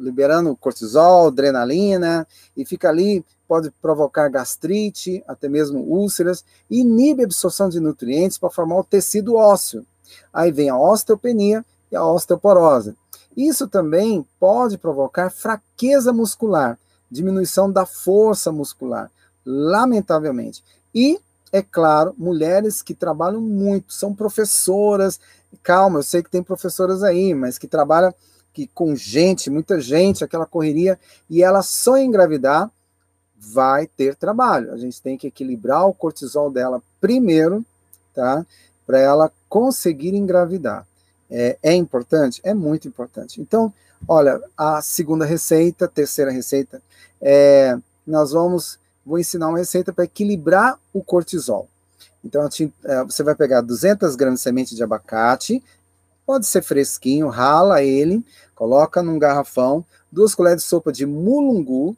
liberando cortisol, adrenalina, e fica ali, pode provocar gastrite, até mesmo úlceras, inibe a absorção de nutrientes para formar o tecido ósseo. Aí vem a osteopenia e a osteoporose. Isso também pode provocar fraqueza muscular, diminuição da força muscular, lamentavelmente. E, é claro, mulheres que trabalham muito, são professoras, calma, eu sei que tem professoras aí, mas que trabalham que com gente, muita gente, aquela correria, e ela só engravidar vai ter trabalho. A gente tem que equilibrar o cortisol dela primeiro, tá? Para ela conseguir engravidar. É, é, importante? É muito importante. Então, olha, a segunda receita, terceira receita, é, nós vamos, vou ensinar uma receita para equilibrar o cortisol. Então, é, você vai pegar 200 gramas de semente de abacate, pode ser fresquinho, rala ele, coloca num garrafão, duas colheres de sopa de mulungu,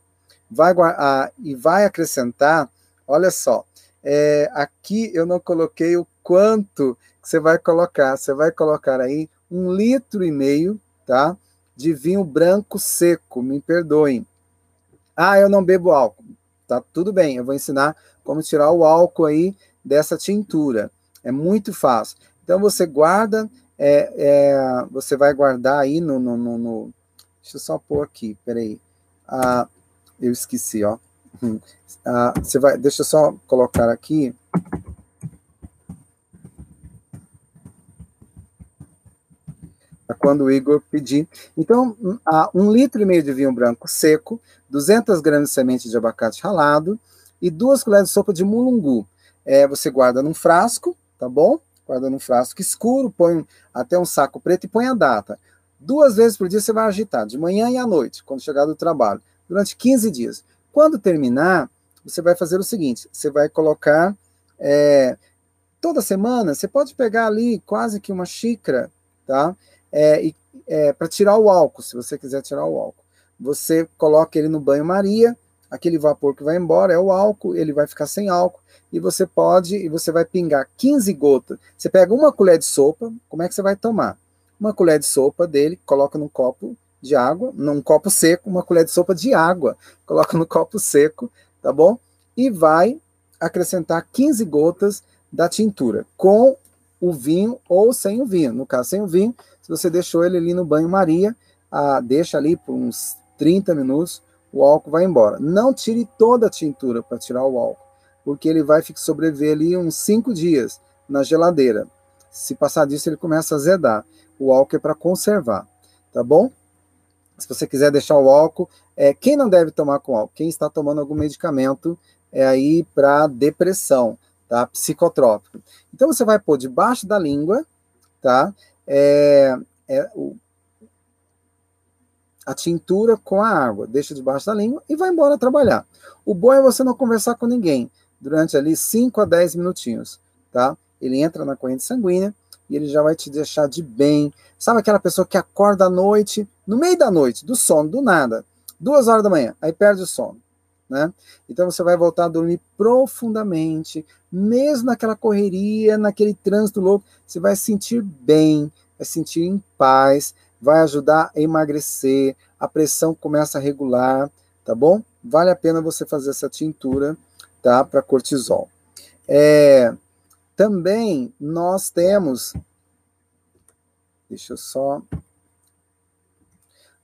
vai ah, e vai acrescentar, olha só, é, aqui eu não coloquei o quanto você vai colocar. Você vai colocar aí um litro e meio, tá? De vinho branco seco, me perdoem. Ah, eu não bebo álcool. Tá tudo bem, eu vou ensinar como tirar o álcool aí dessa tintura. É muito fácil. Então você guarda, é, é, você vai guardar aí no, no, no, no, Deixa eu só pôr aqui, peraí. Ah, eu esqueci, ó. Hum. Ah, você vai, deixa eu só colocar aqui. quando o Igor pedir. Então, um litro e meio de vinho branco seco, 200 gramas de semente de abacate ralado e duas colheres de sopa de mulungu. É, você guarda num frasco, tá bom? Guarda num frasco escuro, põe até um saco preto e põe a data. Duas vezes por dia você vai agitar, de manhã e à noite, quando chegar do trabalho, durante 15 dias. Quando terminar, você vai fazer o seguinte: você vai colocar é, toda semana, você pode pegar ali quase que uma xícara, tá? é, é, para tirar o álcool, se você quiser tirar o álcool. Você coloca ele no banho-maria, aquele vapor que vai embora é o álcool, ele vai ficar sem álcool, e você pode, e você vai pingar 15 gotas. Você pega uma colher de sopa, como é que você vai tomar? Uma colher de sopa dele, coloca num copo de água, num copo seco, uma colher de sopa de água, coloca no copo seco, tá bom? E vai acrescentar 15 gotas da tintura, com o vinho ou sem o vinho. No caso, sem o vinho, se você deixou ele ali no banho-maria, ah, deixa ali por uns 30 minutos, o álcool vai embora. Não tire toda a tintura para tirar o álcool, porque ele vai sobreviver ali uns 5 dias na geladeira. Se passar disso, ele começa a azedar. O álcool é para conservar, tá bom? Se você quiser deixar o álcool, é, quem não deve tomar com álcool? Quem está tomando algum medicamento é aí para depressão, tá? Psicotrópico. Então você vai pôr debaixo da língua, tá? é, é o, a tintura com a água, deixa debaixo da língua e vai embora trabalhar. O bom é você não conversar com ninguém durante ali 5 a 10 minutinhos, tá? Ele entra na corrente sanguínea e ele já vai te deixar de bem. Sabe aquela pessoa que acorda à noite, no meio da noite, do sono, do nada, duas horas da manhã, aí perde o sono. Né? Então você vai voltar a dormir profundamente, mesmo naquela correria, naquele trânsito louco, você vai sentir bem, vai sentir em paz, vai ajudar a emagrecer, a pressão começa a regular, tá bom? Vale a pena você fazer essa tintura, tá? Para cortisol. É, também nós temos, deixa eu só,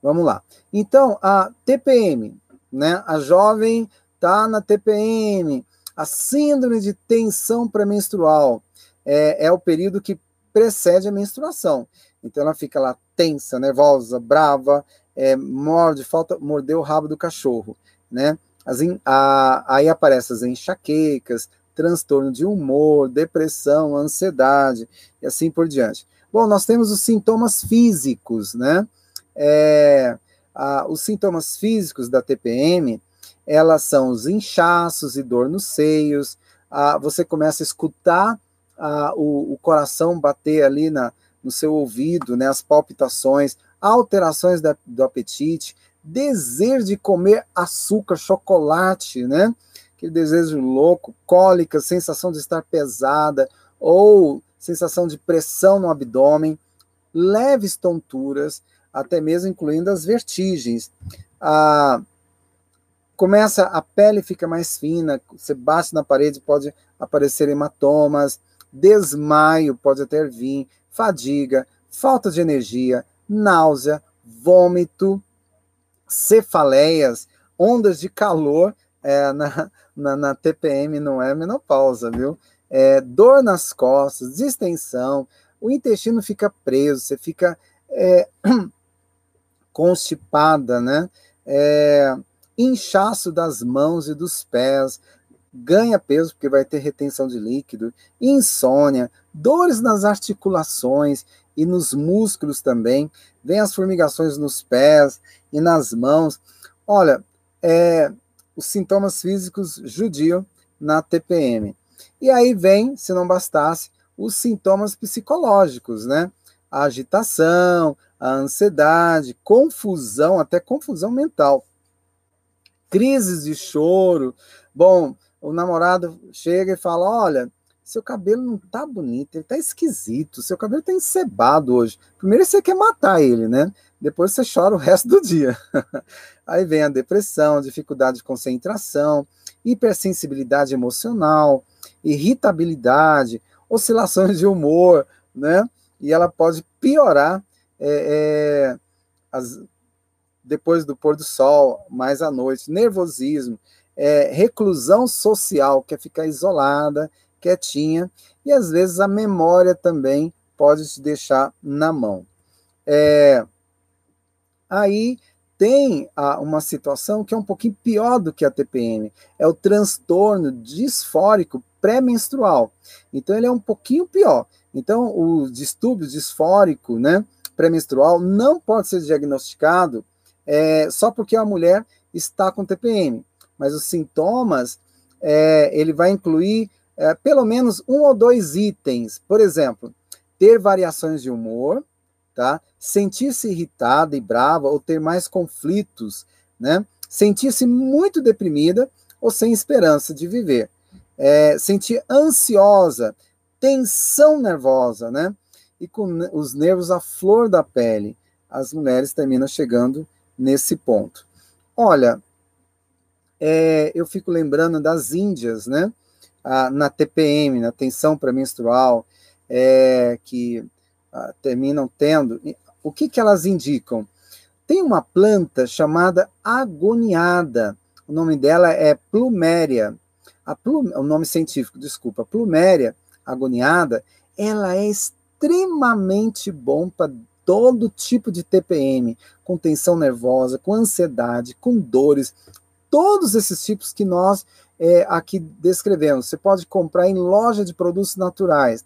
vamos lá. Então a TPM, né? A jovem tá na TPM, a síndrome de tensão pré-menstrual é, é o período que precede a menstruação. Então ela fica lá tensa, nervosa, brava, é, morde, falta morder o rabo do cachorro, né? As, a, aí aparecem as enxaquecas, transtorno de humor, depressão, ansiedade e assim por diante. Bom, nós temos os sintomas físicos, né? É, a, os sintomas físicos da TPM elas são os inchaços e dor nos seios, ah, você começa a escutar ah, o, o, coração bater ali na, no seu ouvido, né, as palpitações, alterações da, do apetite, desejo de comer açúcar, chocolate, né? Aquele desejo louco, cólica, sensação de estar pesada, ou sensação de pressão no abdômen, leves tonturas, até mesmo incluindo as vertigens. Ah, começa, a pele fica mais fina, você bate na parede, pode aparecer hematomas, desmaio pode até vir, fadiga, falta de energia, náusea, vômito, cefaleias, ondas de calor é, na, na, na, TPM não é menopausa, viu? É, dor nas costas, distensão, o intestino fica preso, você fica é, constipada, né? É, inchaço das mãos e dos pés, ganha peso porque vai ter retenção de líquido, insônia, dores nas articulações e nos músculos também, vem as formigações nos pés e nas mãos. Olha, é, os sintomas físicos judiam na TPM. E aí vem, se não bastasse, os sintomas psicológicos, né? A agitação, a ansiedade, confusão, até confusão mental crises de choro. Bom, o namorado chega e fala: Olha, seu cabelo não tá bonito, ele tá esquisito, seu cabelo tá encebado hoje. Primeiro você quer matar ele, né? Depois você chora o resto do dia. Aí vem a depressão, dificuldade de concentração, hipersensibilidade emocional, irritabilidade, oscilações de humor, né? E ela pode piorar é, é, as, depois do pôr do sol, mais à noite, nervosismo, é, reclusão social, quer ficar isolada, quietinha, e às vezes a memória também pode te deixar na mão. É, aí tem a, uma situação que é um pouquinho pior do que a TPM, é o transtorno disfórico pré-menstrual. Então ele é um pouquinho pior. Então o distúrbio disfórico, né, pré-menstrual não pode ser diagnosticado é, só porque a mulher está com TPM. Mas os sintomas, é, ele vai incluir é, pelo menos um ou dois itens. Por exemplo, ter variações de humor, tá? sentir-se irritada e brava ou ter mais conflitos, né? sentir-se muito deprimida ou sem esperança de viver, é, sentir ansiosa, tensão nervosa, né? E com os nervos à flor da pele, as mulheres terminam chegando nesse ponto. Olha, é, eu fico lembrando das Índias, né? Na TPM, na tensão pré-menstrual, é, que ah, terminam tendo. O que, que elas indicam? Tem uma planta chamada agoniada. O nome dela é pluméria. A plum, o nome científico, desculpa, pluméria agoniada, ela é extremamente bom para todo tipo de TPM, com tensão nervosa, com ansiedade, com dores, todos esses tipos que nós é, aqui descrevemos. Você pode comprar em loja de produtos naturais.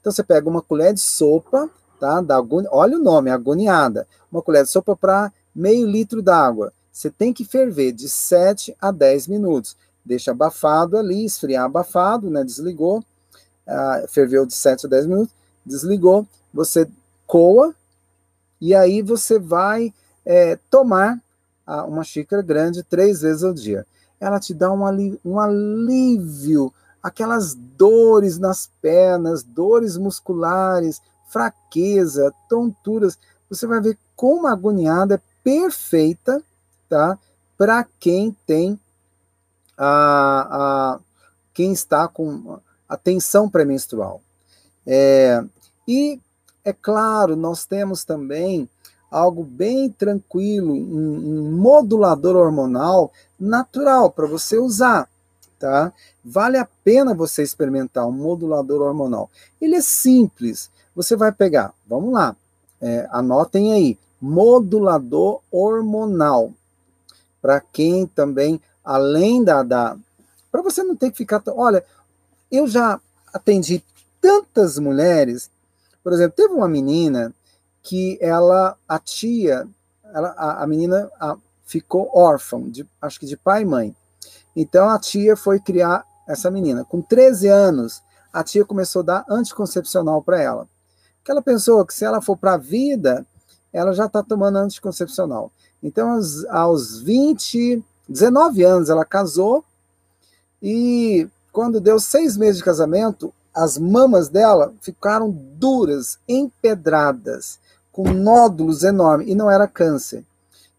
Então você pega uma colher de sopa, tá? Da agoni... Olha o nome, agoniada. Uma colher de sopa para meio litro d'água. Você tem que ferver de 7 a 10 minutos. Deixa abafado ali, esfriar abafado, né? Desligou. Uh, ferveu de 7 a 10 minutos, desligou. Você coa e aí você vai é, tomar uma xícara grande três vezes ao dia. Ela te dá um, ali, um alívio, aquelas dores nas pernas, dores musculares, fraqueza, tonturas. Você vai ver como a agoniada é perfeita, tá? Para quem tem a, a quem está com a tensão pré-menstrual. É, e é claro, nós temos também algo bem tranquilo, um, um modulador hormonal natural para você usar, tá? Vale a pena você experimentar um modulador hormonal. Ele é simples. Você vai pegar, vamos lá, é, anotem aí, modulador hormonal. Para quem também, além da, da para você não ter que ficar, olha, eu já atendi tantas mulheres por exemplo, teve uma menina que ela, a tia, ela, a, a menina a, ficou órfã, de, acho que de pai e mãe. Então a tia foi criar essa menina. Com 13 anos, a tia começou a dar anticoncepcional para ela. Porque ela pensou que se ela for para a vida, ela já está tomando anticoncepcional. Então, aos, aos 20, 19 anos, ela casou e quando deu seis meses de casamento, as mamas dela ficaram duras, empedradas, com nódulos enormes, e não era câncer.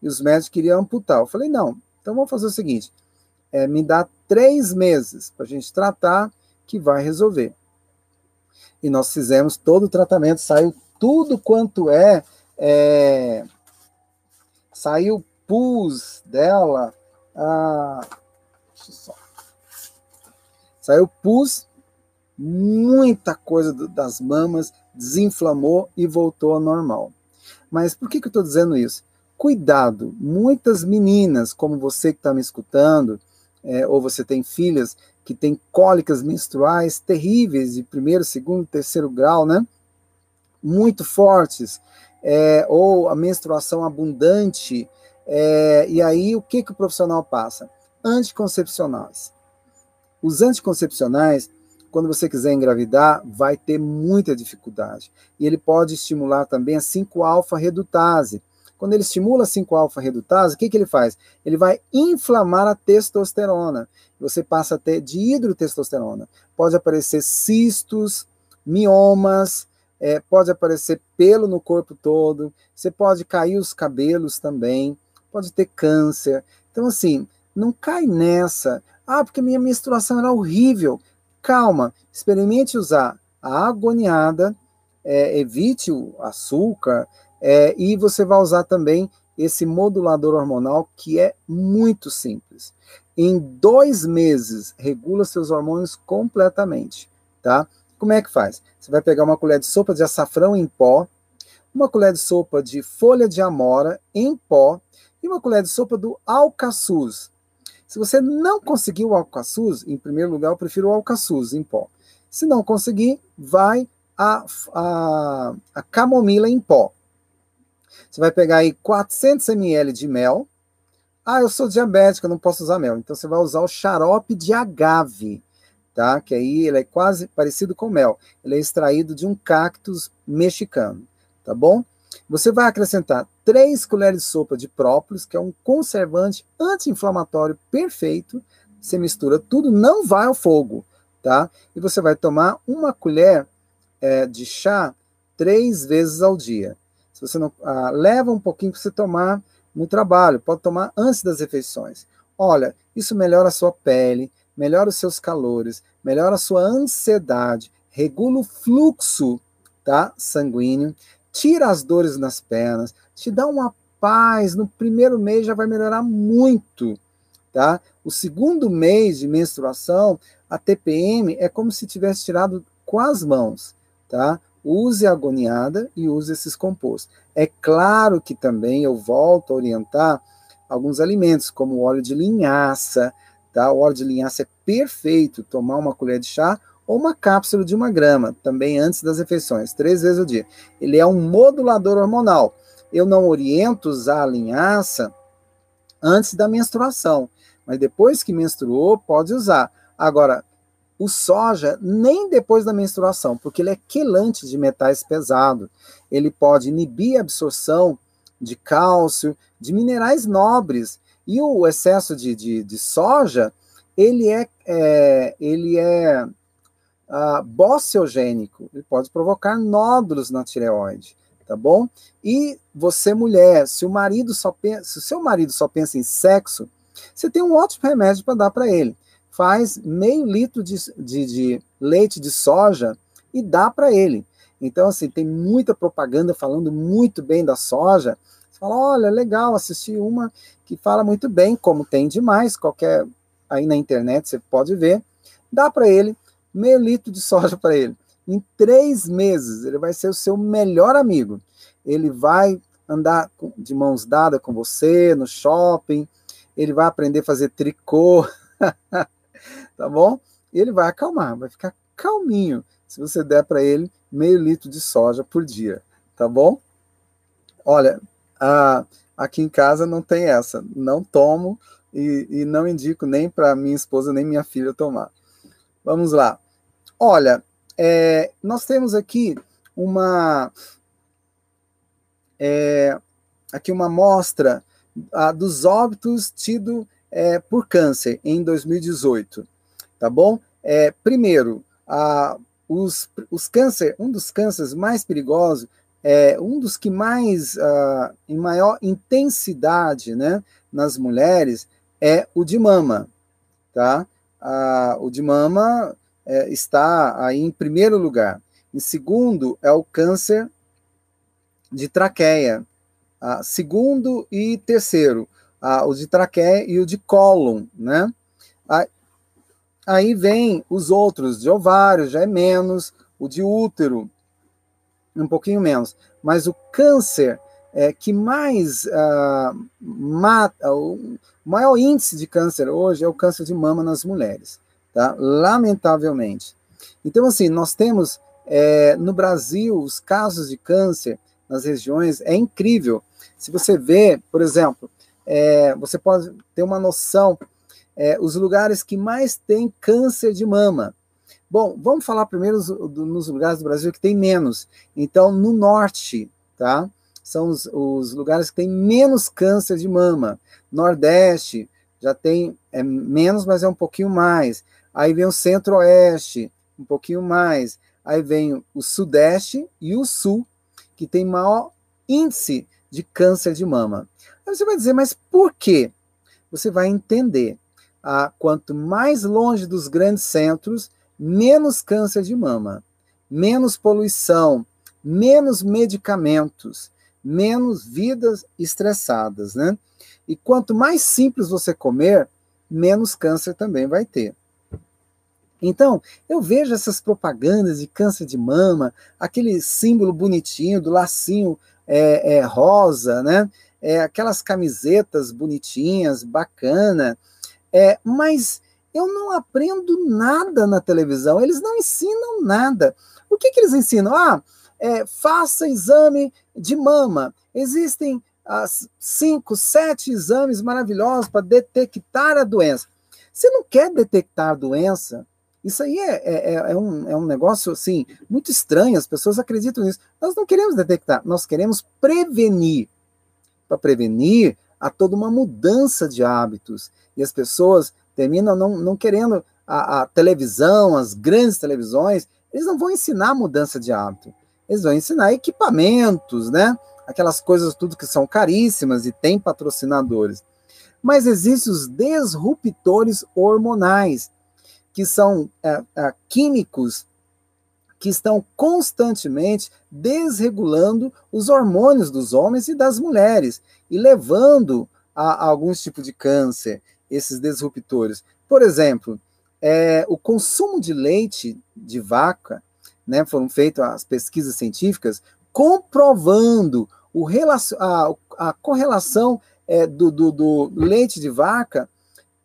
E os médicos queriam amputar. Eu falei, não, então vamos fazer o seguinte: é, me dá três meses para a gente tratar, que vai resolver. E nós fizemos todo o tratamento, saiu tudo quanto é, é saiu pus dela, ah, saiu pus, muita coisa das mamas, desinflamou e voltou ao normal. Mas por que, que eu estou dizendo isso? Cuidado, muitas meninas, como você que está me escutando, é, ou você tem filhas que têm cólicas menstruais terríveis de primeiro, segundo, terceiro grau, né? Muito fortes, é, ou a menstruação abundante, é, e aí o que, que o profissional passa? Anticoncepcionais. Os anticoncepcionais, quando você quiser engravidar, vai ter muita dificuldade. E ele pode estimular também a 5-alfa-redutase, quando ele estimula a 5-alfa-redutase, o que, que ele faz? Ele vai inflamar a testosterona. Você passa a ter dihidrotestosterona. Pode aparecer cistos, miomas, é, pode aparecer pelo no corpo todo, você pode cair os cabelos também, pode ter câncer. Então, assim, não cai nessa. Ah, porque minha menstruação era horrível. Calma, experimente usar a agoniada, é, evite o açúcar, é, e você vai usar também esse modulador hormonal que é muito simples. Em dois meses, regula seus hormônios completamente, tá? Como é que faz? Você vai pegar uma colher de sopa de açafrão em pó, uma colher de sopa de folha de amora em pó e uma colher de sopa do alcaçuz. Se você não conseguir o alcaçuz, em primeiro lugar, eu prefiro o alcaçuz em pó. Se não conseguir, vai a, a, a camomila em pó. Você vai pegar aí 400 ml de mel. Ah, eu sou diabética, não posso usar mel. Então você vai usar o xarope de agave, tá? Que aí ele é quase parecido com mel. Ele é extraído de um cactus mexicano, tá bom? Você vai acrescentar 3 colheres de sopa de própolis, que é um conservante anti-inflamatório perfeito. Você mistura tudo, não vai ao fogo, tá? E você vai tomar uma colher é, de chá três vezes ao dia você não ah, leva um pouquinho para você tomar no trabalho, pode tomar antes das refeições. Olha, isso melhora a sua pele, melhora os seus calores, melhora a sua ansiedade, regula o fluxo tá, sanguíneo, tira as dores nas pernas, te dá uma paz. No primeiro mês já vai melhorar muito, tá? O segundo mês de menstruação, a TPM é como se tivesse tirado com as mãos, tá? use a agoniada e use esses compostos. É claro que também eu volto a orientar alguns alimentos, como o óleo de linhaça, tá? O óleo de linhaça é perfeito, tomar uma colher de chá ou uma cápsula de uma grama, também antes das refeições, três vezes ao dia. Ele é um modulador hormonal. Eu não oriento usar a linhaça antes da menstruação, mas depois que menstruou, pode usar. Agora, o soja nem depois da menstruação, porque ele é quelante de metais pesados. Ele pode inibir a absorção de cálcio, de minerais nobres. E o excesso de, de, de soja, ele é, é ele é uh, ele pode provocar nódulos na tireoide, tá bom? E você, mulher, se o marido só pensa, se o seu marido só pensa em sexo, você tem um ótimo remédio para dar para ele faz meio litro de, de, de leite de soja e dá para ele. Então, assim, tem muita propaganda falando muito bem da soja. Você fala, olha, legal, assisti uma que fala muito bem, como tem demais, qualquer aí na internet você pode ver. Dá para ele meio litro de soja para ele. Em três meses, ele vai ser o seu melhor amigo. Ele vai andar de mãos dadas com você no shopping, ele vai aprender a fazer tricô. tá bom? Ele vai acalmar, vai ficar calminho se você der para ele meio litro de soja por dia, tá bom? Olha, a, aqui em casa não tem essa, não tomo e, e não indico nem para minha esposa nem minha filha tomar. Vamos lá. Olha, é, nós temos aqui uma é, aqui uma amostra ah, dos óbitos tido é, por câncer em 2018, tá bom? É, primeiro, ah, os, os câncer, um dos cânceres mais perigosos, é um dos que mais, ah, em maior intensidade, né, nas mulheres, é o de mama, tá? O de mama é, está aí em primeiro lugar. Em segundo é o câncer de traqueia. Ah, segundo e terceiro, ah, o de traqueia e o de cólon, né? Ah, aí vem os outros, de ovário já é menos, o de útero um pouquinho menos. Mas o câncer é, que mais uh, mata, o maior índice de câncer hoje é o câncer de mama nas mulheres, tá? Lamentavelmente. Então, assim, nós temos é, no Brasil os casos de câncer nas regiões, é incrível. Se você vê, por exemplo, é, você pode ter uma noção, é, os lugares que mais tem câncer de mama. Bom, vamos falar primeiro nos lugares do Brasil que tem menos. Então, no norte, tá? são os, os lugares que têm menos câncer de mama. Nordeste já tem é menos, mas é um pouquinho mais. Aí vem o Centro-Oeste, um pouquinho mais. Aí vem o Sudeste e o Sul, que tem maior índice de câncer de mama. Aí você vai dizer, mas por quê? Você vai entender. Ah, quanto mais longe dos grandes centros, menos câncer de mama, menos poluição, menos medicamentos, menos vidas estressadas, né? E quanto mais simples você comer, menos câncer também vai ter. Então, eu vejo essas propagandas de câncer de mama, aquele símbolo bonitinho do lacinho é, é, rosa, né? É, aquelas camisetas bonitinhas, bacana, é, mas eu não aprendo nada na televisão, eles não ensinam nada. O que, que eles ensinam? Ah, é, faça exame de mama. Existem cinco, sete exames maravilhosos para detectar a doença. Você não quer detectar a doença? Isso aí é, é, é, é, um, é um negócio assim muito estranho, as pessoas acreditam nisso. Nós não queremos detectar, nós queremos prevenir. Para prevenir, há toda uma mudança de hábitos. E as pessoas terminam não, não querendo a, a televisão, as grandes televisões, eles não vão ensinar mudança de hábito eles vão ensinar equipamentos, né? Aquelas coisas tudo que são caríssimas e tem patrocinadores. Mas existem os disruptores hormonais, que são é, é, químicos que estão constantemente desregulando os hormônios dos homens e das mulheres e levando a, a alguns tipos de câncer, esses disruptores. Por exemplo, é, o consumo de leite de vaca né, foram feitas as pesquisas científicas comprovando o a, a correlação é, do, do, do, leite de vaca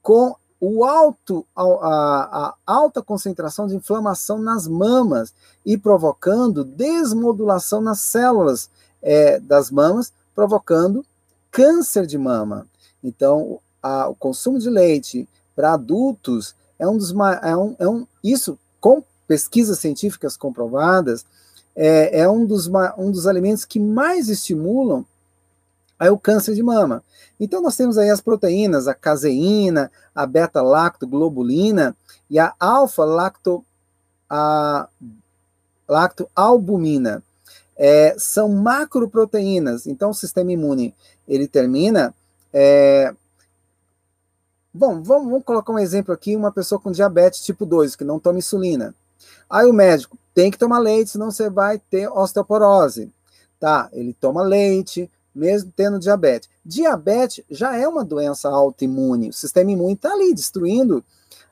com o alto, a, a, alta concentração de inflamação nas mamas e provocando desmodulação nas células é, das mamas, provocando câncer de mama. Então, a, o consumo de leite para adultos é um dos é um, é um isso com pesquisas científicas comprovadas, é, é um, dos, um dos alimentos que mais estimulam aí o câncer de mama. Então nós temos aí as proteínas, a caseína, a beta-lactoglobulina e a alfa-lacto a lactoalbumina. É, são macroproteínas. Então o sistema imune ele termina é, Bom, vamos, vamos, colocar um exemplo aqui, uma pessoa com diabetes tipo 2, que não toma insulina. Aí o médico tem que tomar leite, senão você vai ter osteoporose. Tá, ele toma leite, mesmo tendo diabetes. Diabetes já é uma doença autoimune. O sistema imune está ali destruindo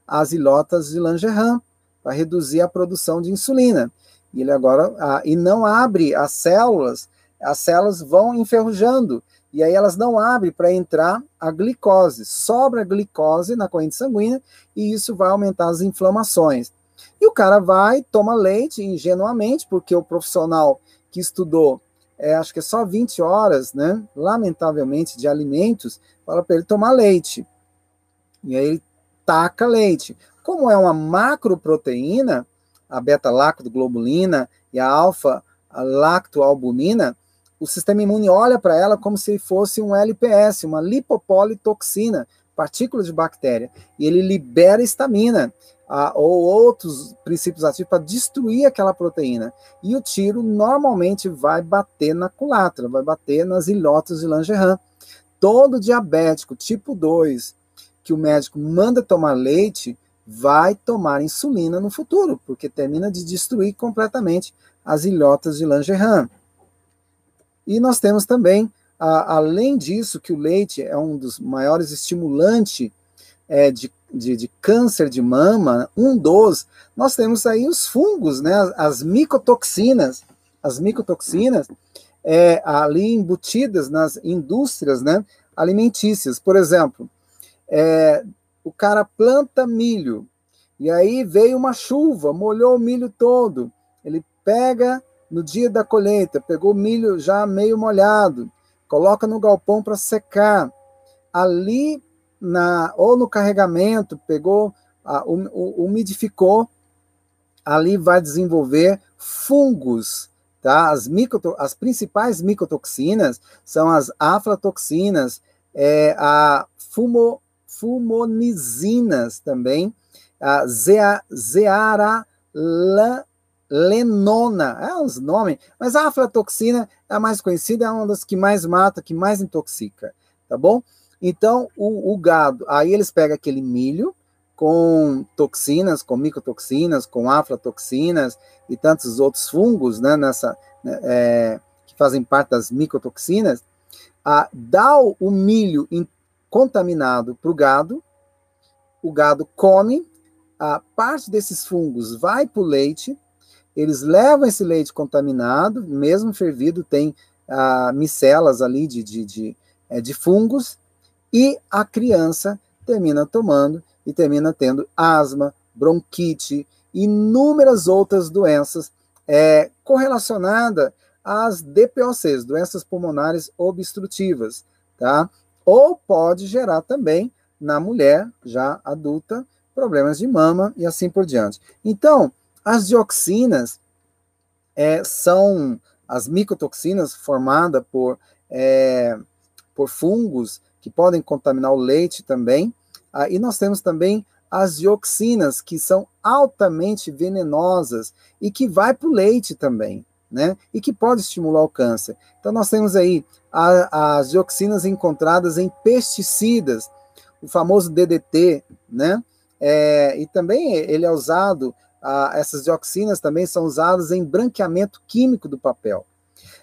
as ilotas de Langerhans para reduzir a produção de insulina. E ele agora ah, e não abre as células, as células vão enferrujando e aí elas não abrem para entrar a glicose. Sobra glicose na corrente sanguínea e isso vai aumentar as inflamações. E o cara vai, toma leite ingenuamente, porque o profissional que estudou, é, acho que é só 20 horas, né? Lamentavelmente, de alimentos, fala para ele tomar leite. E aí ele taca leite. Como é uma macroproteína, a beta-lactoglobulina e a alfa-lactoalbumina, o sistema imune olha para ela como se fosse um LPS, uma lipopolitoxina, partícula de bactéria, e ele libera estamina ou outros princípios ativos para destruir aquela proteína. E o tiro normalmente vai bater na culatra, vai bater nas ilhotas de Langerhans. Todo diabético tipo 2 que o médico manda tomar leite vai tomar insulina no futuro, porque termina de destruir completamente as ilhotas de Langerhans. E nós temos também, a, além disso, que o leite é um dos maiores estimulantes é, de, de, de, câncer de mama, um dos, nós temos aí os fungos, né, as, as micotoxinas, as micotoxinas é, ali embutidas nas indústrias né, alimentícias. Por exemplo, é, o cara planta milho, e aí veio uma chuva, molhou o milho todo. Ele pega no dia da colheita, pegou milho já meio molhado, coloca no galpão para secar. Ali, na, ou no carregamento, pegou, a, umidificou, ali vai desenvolver fungos. Tá? As, micro, as principais micotoxinas são as aflatoxinas, é, a fumo, fumonizinas também, a zea, zearalenona, é uns nomes, mas a aflatoxina é a mais conhecida, é uma das que mais mata, que mais intoxica, tá bom? Então, o, o gado, aí eles pegam aquele milho com toxinas, com micotoxinas, com aflatoxinas e tantos outros fungos, né, nessa, né, é, que fazem parte das micotoxinas, a, dá o milho em, contaminado para o gado, o gado come, a parte desses fungos vai para o leite, eles levam esse leite contaminado, mesmo fervido, tem ah, micelas ali de, de, de, é, de fungos, e a criança termina tomando e termina tendo asma, bronquite, inúmeras outras doenças é, correlacionadas às DPOCs, doenças pulmonares obstrutivas, tá? Ou pode gerar também na mulher já adulta problemas de mama e assim por diante. Então, as dioxinas é, são as micotoxinas formadas por, é, por fungos que podem contaminar o leite também. Ah, e nós temos também as dioxinas, que são altamente venenosas e que vai para o leite também, né? E que pode estimular o câncer. Então nós temos aí a, as dioxinas encontradas em pesticidas, o famoso DDT, né? É, e também ele é usado, ah, essas dioxinas também são usadas em branqueamento químico do papel.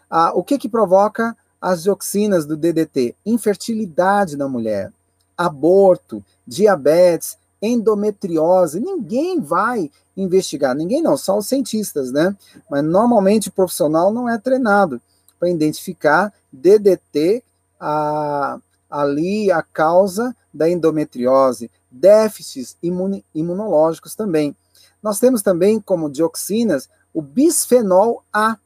Ah, o que que provoca as dioxinas do DDT? Infertilidade na mulher, aborto, diabetes, endometriose. Ninguém vai investigar, ninguém não, só os cientistas, né? Mas normalmente o profissional não é treinado para identificar DDT a, ali a causa da endometriose, déficits imune, imunológicos também. Nós temos também como dioxinas o bisfenol A.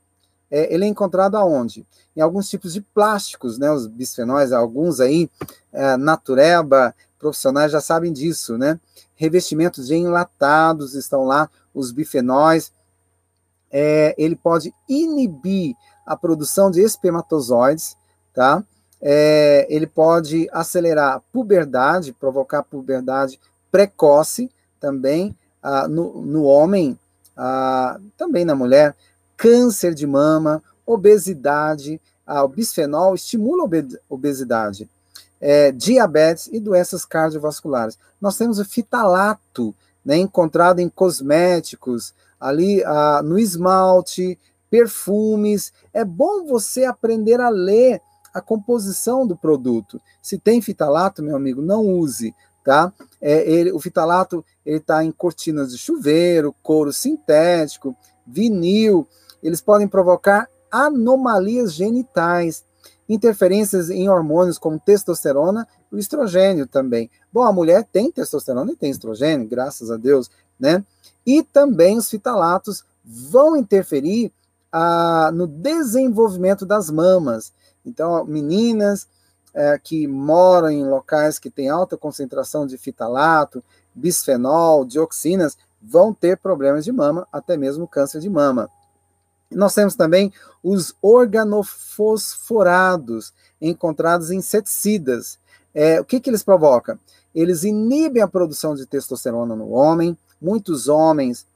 É, ele é encontrado aonde? Em alguns tipos de plásticos, né? Os bisfenóis, alguns aí, é, natureba, profissionais já sabem disso, né? Revestimentos de enlatados estão lá, os bifenóis. É, ele pode inibir a produção de espermatozoides, tá? é, ele pode acelerar a puberdade, provocar puberdade precoce também ah, no, no homem, ah, também na mulher, câncer de mama, obesidade, ah, o bisfenol estimula a obesidade, é, diabetes e doenças cardiovasculares. Nós temos o fitalato, né, encontrado em cosméticos, ali ah, no esmalte, perfumes. É bom você aprender a ler a composição do produto. Se tem fitalato, meu amigo, não use, tá? É, ele, o fitalato ele está em cortinas de chuveiro, couro sintético, vinil. Eles podem provocar anomalias genitais, interferências em hormônios como testosterona e estrogênio também. Bom, a mulher tem testosterona e tem estrogênio, graças a Deus, né? E também os fitalatos vão interferir ah, no desenvolvimento das mamas. Então, meninas, é, que moram em locais que têm alta concentração de fitalato, bisfenol, dioxinas, vão ter problemas de mama, até mesmo câncer de mama. Nós temos também os organofosforados, encontrados em inseticidas. É, o que, que eles provocam? Eles inibem a produção de testosterona no homem. Muitos homens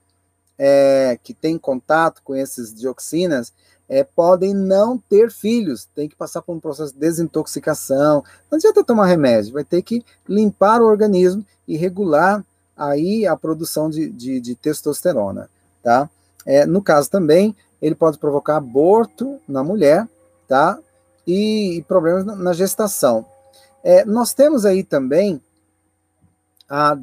é, que têm contato com esses dioxinas é, podem não ter filhos, tem que passar por um processo de desintoxicação. Não adianta tomar remédio, vai ter que limpar o organismo e regular aí a produção de, de, de testosterona, tá? É, no caso também, ele pode provocar aborto na mulher, tá? E, e problemas na, na gestação. É, nós temos aí também a,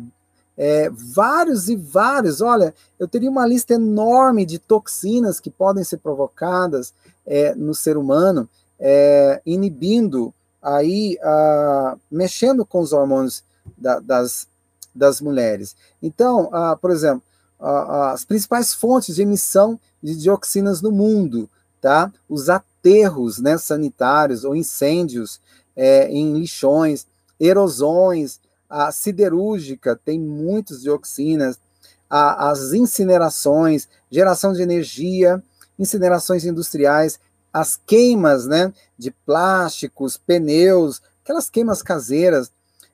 é, vários e vários. Olha, eu teria uma lista enorme de toxinas que podem ser provocadas é, no ser humano, é, inibindo aí, a, mexendo com os hormônios da, das, das mulheres. Então, por exemplo, as principais fontes de emissão de dioxinas no mundo, tá? Os aterros né, sanitários ou incêndios é, em lixões, erosões, a siderúrgica tem muitas dioxinas, a, as incinerações, geração de energia, incinerações industriais, as queimas né, de plásticos, pneus, aquelas queimas caseiras,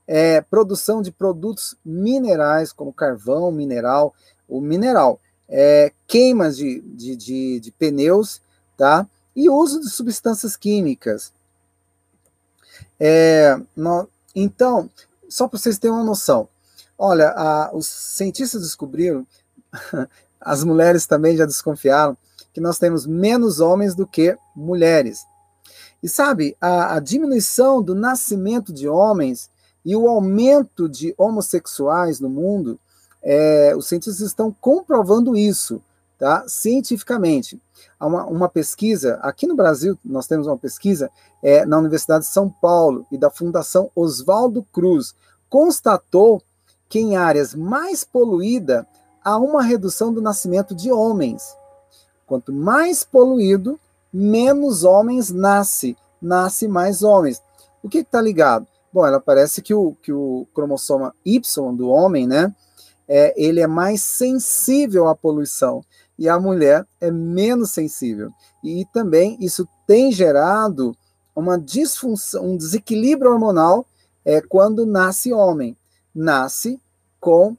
é, produção de produtos minerais, como carvão mineral, o mineral, é, queimas de, de, de, de pneus, tá? E uso de substâncias químicas. É, no, então, só para vocês terem uma noção, olha, a, os cientistas descobriram, as mulheres também já desconfiaram, que nós temos menos homens do que mulheres. E sabe, a, a diminuição do nascimento de homens e o aumento de homossexuais no mundo, é, os cientistas estão comprovando isso, tá? Cientificamente. Há uma, uma pesquisa, aqui no Brasil, nós temos uma pesquisa é, na Universidade de São Paulo e da Fundação Oswaldo Cruz, constatou que em áreas mais poluídas há uma redução do nascimento de homens. Quanto mais poluído, menos homens nasce, nasce mais homens. O que está ligado? Bom, ela parece que o, que o cromossoma Y do homem, né, é, ele é mais sensível à poluição e a mulher é menos sensível. E também isso tem gerado uma disfunção, um desequilíbrio hormonal é, quando nasce homem. Nasce com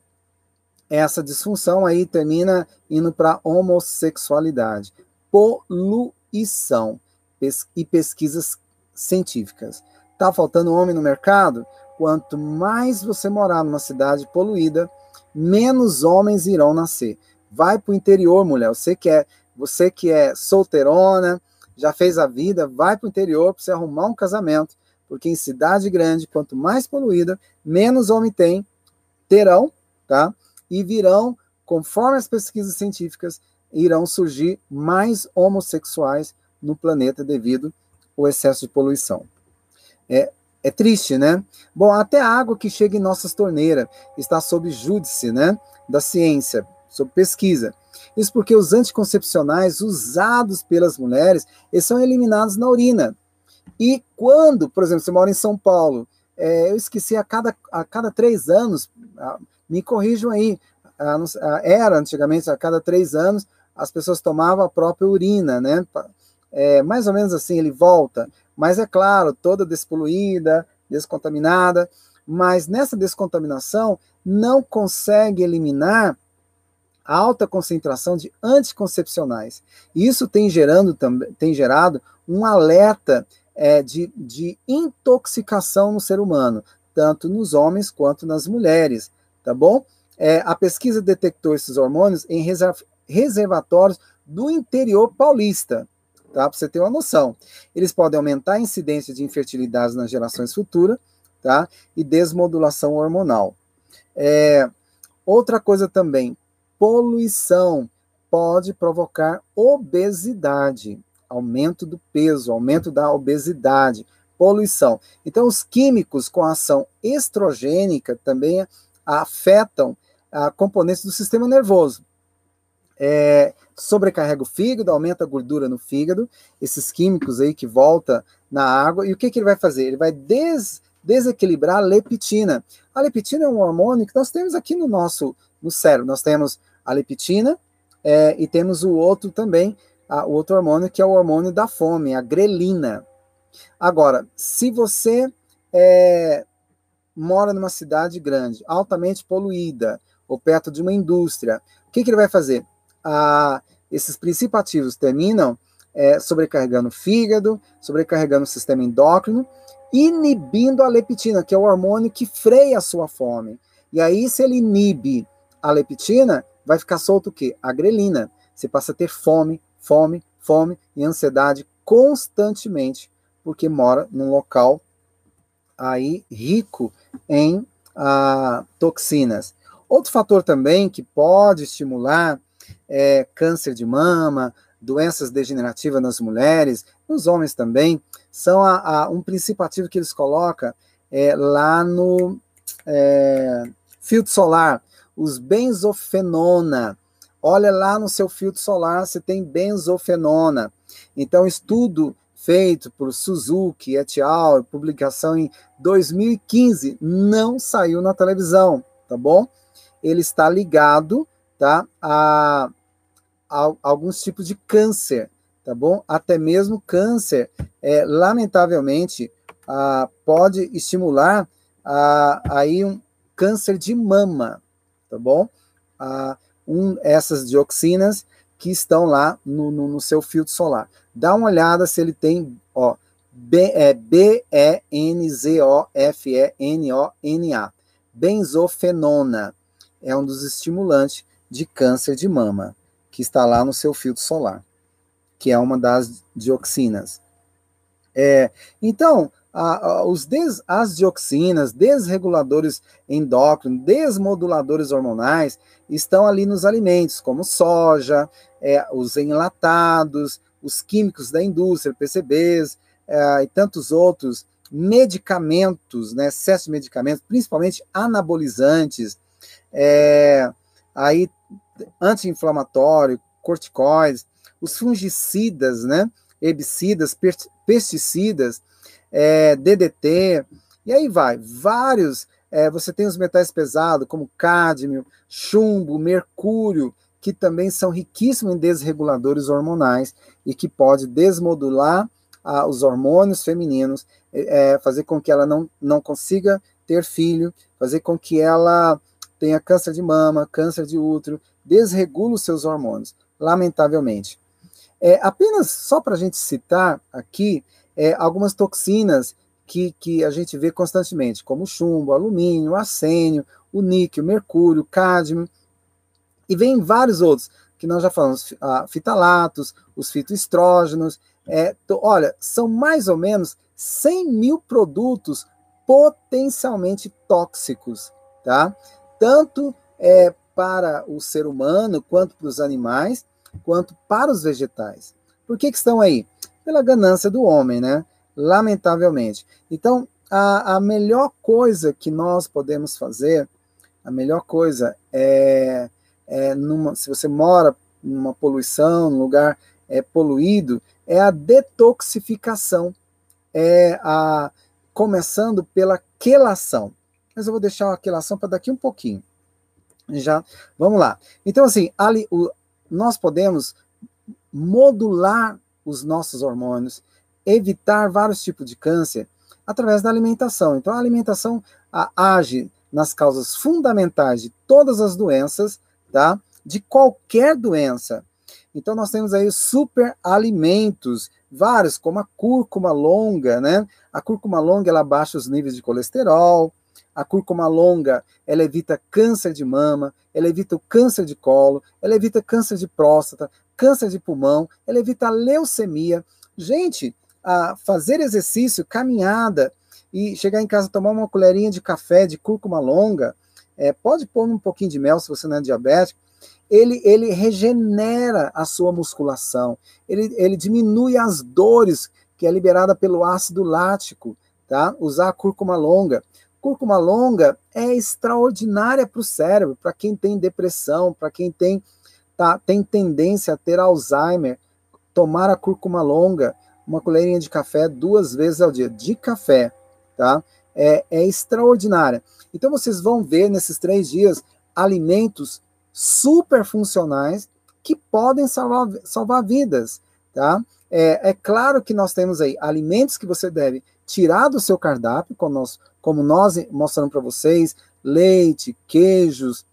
essa disfunção aí termina indo para homossexualidade, poluição pes e pesquisas científicas. Tá faltando homem no mercado? Quanto mais você morar numa cidade poluída, menos homens irão nascer. Vai para o interior, mulher. Você que é, você que é solteirona, já fez a vida, vai para o interior para você arrumar um casamento, porque em cidade grande, quanto mais poluída, menos homem tem, terão, tá? E virão, conforme as pesquisas científicas, irão surgir mais homossexuais no planeta devido ao excesso de poluição. É, é triste, né? Bom, até a água que chega em nossas torneiras está sob júdice, né? Da ciência, sob pesquisa. Isso porque os anticoncepcionais usados pelas mulheres, eles são eliminados na urina. E quando, por exemplo, você mora em São Paulo, é, eu esqueci a cada, a cada três anos, me corrijam aí, era antigamente a cada três anos as pessoas tomavam a própria urina, né? É, mais ou menos assim, ele volta. Mas é claro, toda despoluída, descontaminada, mas nessa descontaminação não consegue eliminar a alta concentração de anticoncepcionais. Isso tem, gerando, tem gerado um alerta é, de, de intoxicação no ser humano, tanto nos homens quanto nas mulheres, tá bom? É, a pesquisa detectou esses hormônios em reservatórios do interior paulista tá? Para você ter uma noção. Eles podem aumentar a incidência de infertilidade nas gerações futuras, tá? E desmodulação hormonal. É, outra coisa também, poluição pode provocar obesidade, aumento do peso, aumento da obesidade, poluição. Então, os químicos com ação estrogênica também afetam a componentes do sistema nervoso. é, sobrecarrega o fígado, aumenta a gordura no fígado, esses químicos aí que volta na água, e o que, que ele vai fazer? Ele vai des, desequilibrar a leptina. A leptina é um hormônio que nós temos aqui no nosso no cérebro. Nós temos a leptina é, e temos o outro também, a, o outro hormônio que é o hormônio da fome, a grelina. Agora, se você é, mora numa cidade grande, altamente poluída, ou perto de uma indústria, o que, que ele vai fazer? Ah, esses princípios ativos terminam é, sobrecarregando o fígado, sobrecarregando o sistema endócrino, inibindo a leptina, que é o hormônio que freia a sua fome. E aí, se ele inibe a leptina, vai ficar solto o quê? A grelina. Você passa a ter fome, fome, fome e ansiedade constantemente, porque mora num local aí rico em ah, toxinas. Outro fator também que pode estimular é câncer de mama, doenças degenerativas nas mulheres, nos homens também, são a, a, um princípio ativo que eles colocam é, lá no é, filtro solar, os benzofenona. Olha lá no seu filtro solar, você tem benzofenona. Então, estudo feito por Suzuki et al., publicação em 2015, não saiu na televisão, tá bom? Ele está ligado, tá, a, a, alguns tipos de câncer, tá bom? Até mesmo câncer, é, lamentavelmente, a, pode estimular a, aí um câncer de mama, tá bom? A, um, essas dioxinas que estão lá no, no, no seu filtro solar. Dá uma olhada se ele tem, ó, B, é B-E-N-Z-O-F-E-N-O-N-A. Benzofenona é um dos estimulantes de câncer de mama, que está lá no seu filtro solar, que é uma das dioxinas. É, então, os des, as dioxinas, desreguladores endócrinos, desmoduladores hormonais, estão ali nos alimentos, como soja, é, os enlatados, os químicos da indústria, PCBs é, e tantos outros, medicamentos, né, excesso de medicamentos, principalmente anabolizantes, é, aí anti-inflamatório, corticoides, os fungicidas, né, herbicidas, pesticidas, é, DDT, e aí vai, vários, é, você tem os metais pesados, como cádmio, chumbo, mercúrio, que também são riquíssimos em desreguladores hormonais e que pode desmodular ah, os hormônios femininos, é, fazer com que ela não, não consiga ter filho, fazer com que ela tenha câncer de mama, câncer de útero, desregula os seus hormônios, lamentavelmente. É, apenas só para a gente citar aqui é, algumas toxinas que, que a gente vê constantemente, como chumbo, alumínio, arsênio, o níquel, mercúrio, cádmio, e vem vários outros, que nós já falamos, a fitalatos, os fitoestrógenos. É, olha, são mais ou menos 100 mil produtos potencialmente tóxicos, tá? Tanto é, para o ser humano, quanto para os animais, quanto para os vegetais. Por que, que estão aí? Pela ganância do homem, né? Lamentavelmente. Então, a, a melhor coisa que nós podemos fazer, a melhor coisa é é, numa, se você mora numa poluição, num lugar é, poluído, é a detoxificação, é a começando pela quelação. Mas eu vou deixar a quelação para daqui um pouquinho. Já, vamos lá. Então assim, ali, o, nós podemos modular os nossos hormônios, evitar vários tipos de câncer através da alimentação. Então a alimentação a, age nas causas fundamentais de todas as doenças tá? De qualquer doença. Então nós temos aí super alimentos, vários, como a cúrcuma longa, né? A cúrcuma longa ela baixa os níveis de colesterol, a cúrcuma longa, ela evita câncer de mama, ela evita o câncer de colo, ela evita câncer de próstata, câncer de pulmão, ela evita leucemia. Gente, a fazer exercício, caminhada e chegar em casa tomar uma colherinha de café de cúrcuma longa, é, pode pôr um pouquinho de mel se você não é diabético, ele, ele regenera a sua musculação, ele, ele diminui as dores que é liberada pelo ácido lático, tá? Usar a cúrcuma longa. Cúrcuma longa é extraordinária para o cérebro, para quem tem depressão, para quem tem tá, tem tendência a ter Alzheimer, tomar a cúrcuma longa, uma colherinha de café duas vezes ao dia, de café, tá? É, é extraordinária. Então vocês vão ver nesses três dias alimentos super funcionais que podem salvar, salvar vidas, tá? É, é, claro que nós temos aí alimentos que você deve tirar do seu cardápio, como nós, como nós mostramos para vocês, leite, queijos,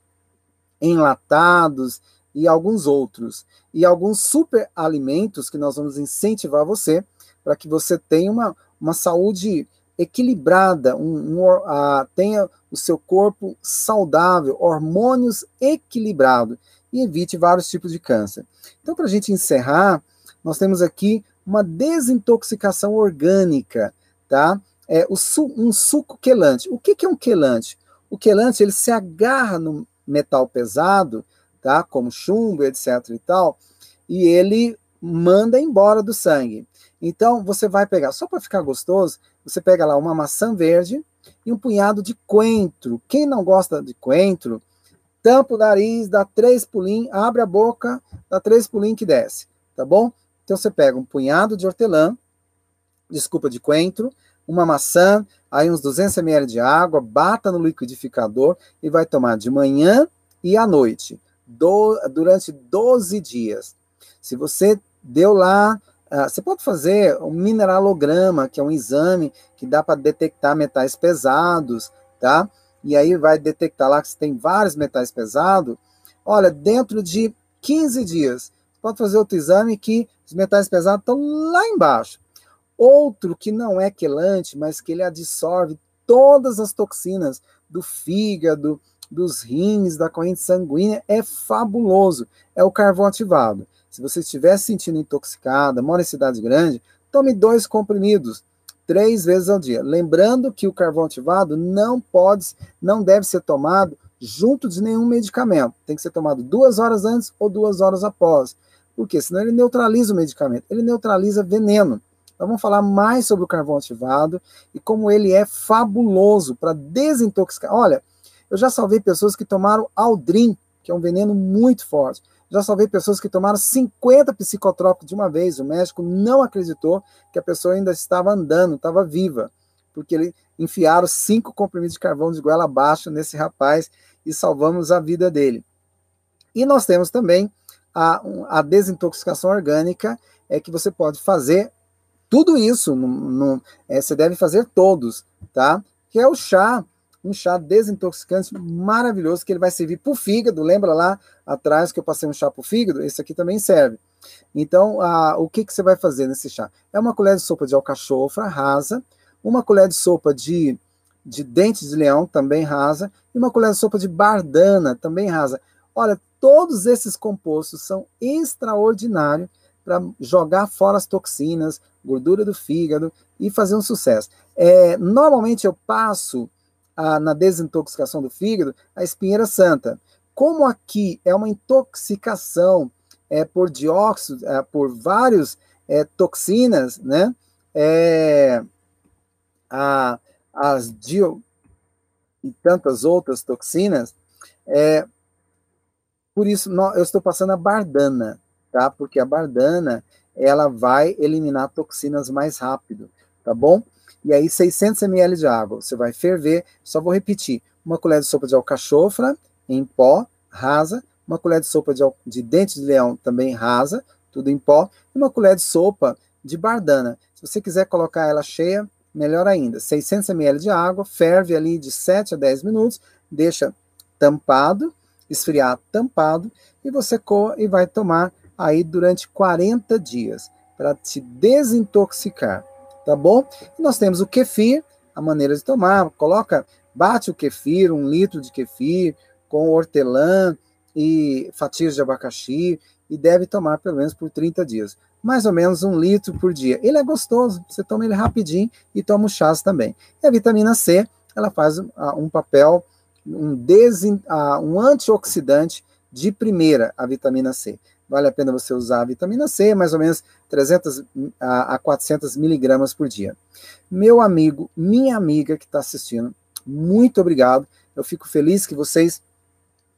enlatados e alguns outros. E alguns super alimentos que nós vamos incentivar você para que você tenha uma, uma saúde equilibrada, um, um, uh, tenha o seu corpo saudável, hormônios equilibrados e evite vários tipos de câncer. Então, para a gente encerrar, nós temos aqui uma desintoxicação orgânica, tá? É su um suco quelante. O que, que é um quelante? O quelante ele se agarra no metal pesado, tá? Como chumbo, etc. e tal, e ele manda embora do sangue. Então, você vai pegar, só para ficar gostoso, você pega lá uma maçã verde e um punhado de coentro. Quem não gosta de coentro, tampa o nariz, dá três pulinhos, abre a boca, dá três pulinhos que desce, tá bom? Então, você pega um punhado de hortelã, desculpa, de coentro, uma maçã, aí uns 200 ml de água, bata no liquidificador e vai tomar de manhã e à noite, do, durante 12 dias. Se você deu lá Uh, você pode fazer um mineralograma, que é um exame que dá para detectar metais pesados, tá? E aí vai detectar lá que você tem vários metais pesados. Olha, dentro de 15 dias, pode fazer outro exame que os metais pesados estão lá embaixo. Outro que não é quelante, mas que ele absorve todas as toxinas do fígado, dos rins, da corrente sanguínea, é fabuloso. É o carvão ativado. Se você estiver se sentindo intoxicada, mora em cidade grande, tome dois comprimidos três vezes ao dia. Lembrando que o carvão ativado não pode, não deve ser tomado junto de nenhum medicamento. Tem que ser tomado duas horas antes ou duas horas após. Porque senão ele neutraliza o medicamento, ele neutraliza veneno. Então vamos falar mais sobre o carvão ativado e como ele é fabuloso para desintoxicar. Olha, eu já salvei pessoas que tomaram Aldrin, que é um veneno muito forte. Já salvei pessoas que tomaram 50 psicotrópicos de uma vez. O médico não acreditou que a pessoa ainda estava andando, estava viva, porque ele enfiaram cinco comprimidos de carvão de goela abaixo nesse rapaz e salvamos a vida dele. E nós temos também a, a desintoxicação orgânica, é que você pode fazer tudo isso, no, no, é, você deve fazer todos, tá? Que é o chá um chá desintoxicante maravilhoso que ele vai servir para o fígado. Lembra lá atrás que eu passei um chá para o fígado? Esse aqui também serve. Então, a, o que, que você vai fazer nesse chá? É uma colher de sopa de alcachofra rasa, uma colher de sopa de, de dente de leão, também rasa, e uma colher de sopa de bardana, também rasa. Olha, todos esses compostos são extraordinários para jogar fora as toxinas, gordura do fígado e fazer um sucesso. É, normalmente eu passo a, na desintoxicação do fígado, a espinheira santa. Como aqui é uma intoxicação é, por dióxido, é, por vários é, toxinas, né? É, a, as dio e tantas outras toxinas, é, por isso eu estou passando a bardana, tá? Porque a bardana ela vai eliminar toxinas mais rápido, tá bom? E aí 600 ml de água. Você vai ferver, só vou repetir, uma colher de sopa de alcachofra em pó, rasa, uma colher de sopa de, de dente de leão também rasa, tudo em pó, e uma colher de sopa de bardana. Se você quiser colocar ela cheia, melhor ainda. 600 ml de água, ferve ali de 7 a 10 minutos, deixa tampado, esfriar tampado, e você coa e vai tomar aí durante 40 dias para te desintoxicar tá bom? E nós temos o kefir, a maneira de tomar, coloca, bate o kefir, um litro de kefir, com hortelã e fatias de abacaxi, e deve tomar pelo menos por 30 dias. Mais ou menos um litro por dia. Ele é gostoso, você toma ele rapidinho e toma o chás também. E a vitamina C, ela faz um papel, um, desin, um antioxidante de primeira, a vitamina C vale a pena você usar a vitamina C, mais ou menos 300 a, 400 miligramas por dia. Meu amigo, minha amiga que está assistindo, muito obrigado. Eu fico feliz que vocês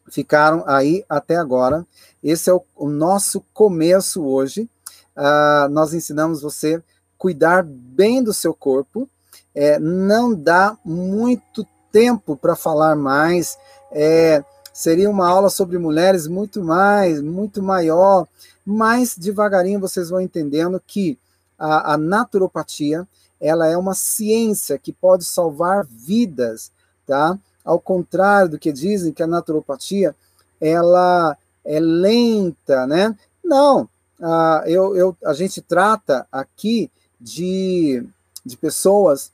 ficaram aí até agora. Esse é o, o nosso começo hoje. Uh, nós ensinamos você cuidar bem do seu corpo. É, não dá muito tempo para falar mais. É, seria uma aula sobre mulheres muito mais, muito maior, mas devagarinho vocês vão entendendo que a, a naturopatia ela é uma ciência que pode salvar vidas, tá? Ao contrário do que dizem que a naturopatia ela é lenta, né? Não, uh, eu, eu, a gente trata aqui de, de pessoas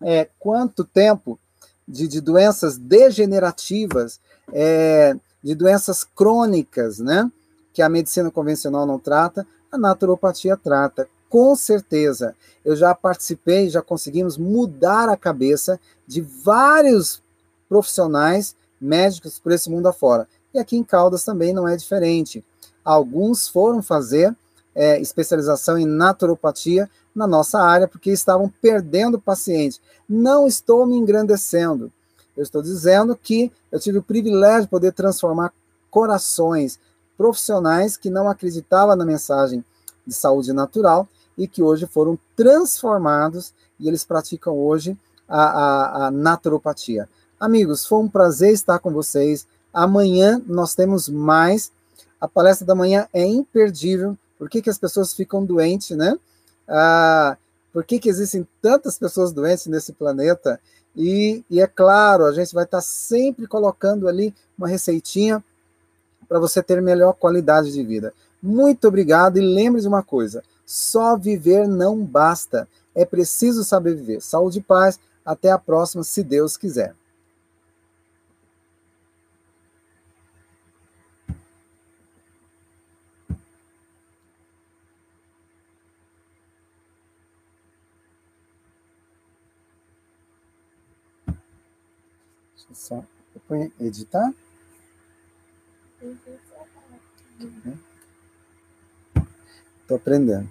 é, quanto tempo de, de doenças degenerativas, é, de doenças crônicas, né? Que a medicina convencional não trata, a naturopatia trata com certeza. Eu já participei, já conseguimos mudar a cabeça de vários profissionais médicos por esse mundo afora. E aqui em Caldas também não é diferente. Alguns foram fazer é, especialização em naturopatia na nossa área porque estavam perdendo pacientes. Não estou me engrandecendo. Eu estou dizendo que eu tive o privilégio de poder transformar corações profissionais que não acreditavam na mensagem de saúde natural e que hoje foram transformados e eles praticam hoje a, a, a naturopatia. Amigos, foi um prazer estar com vocês. Amanhã nós temos mais. A palestra da manhã é imperdível. Por que, que as pessoas ficam doentes, né? Ah, por que, que existem tantas pessoas doentes nesse planeta? E, e é claro, a gente vai estar sempre colocando ali uma receitinha para você ter melhor qualidade de vida. Muito obrigado e lembre de uma coisa: só viver não basta. É preciso saber viver. Saúde e paz. Até a próxima, se Deus quiser. Só editar. Estou aprendendo.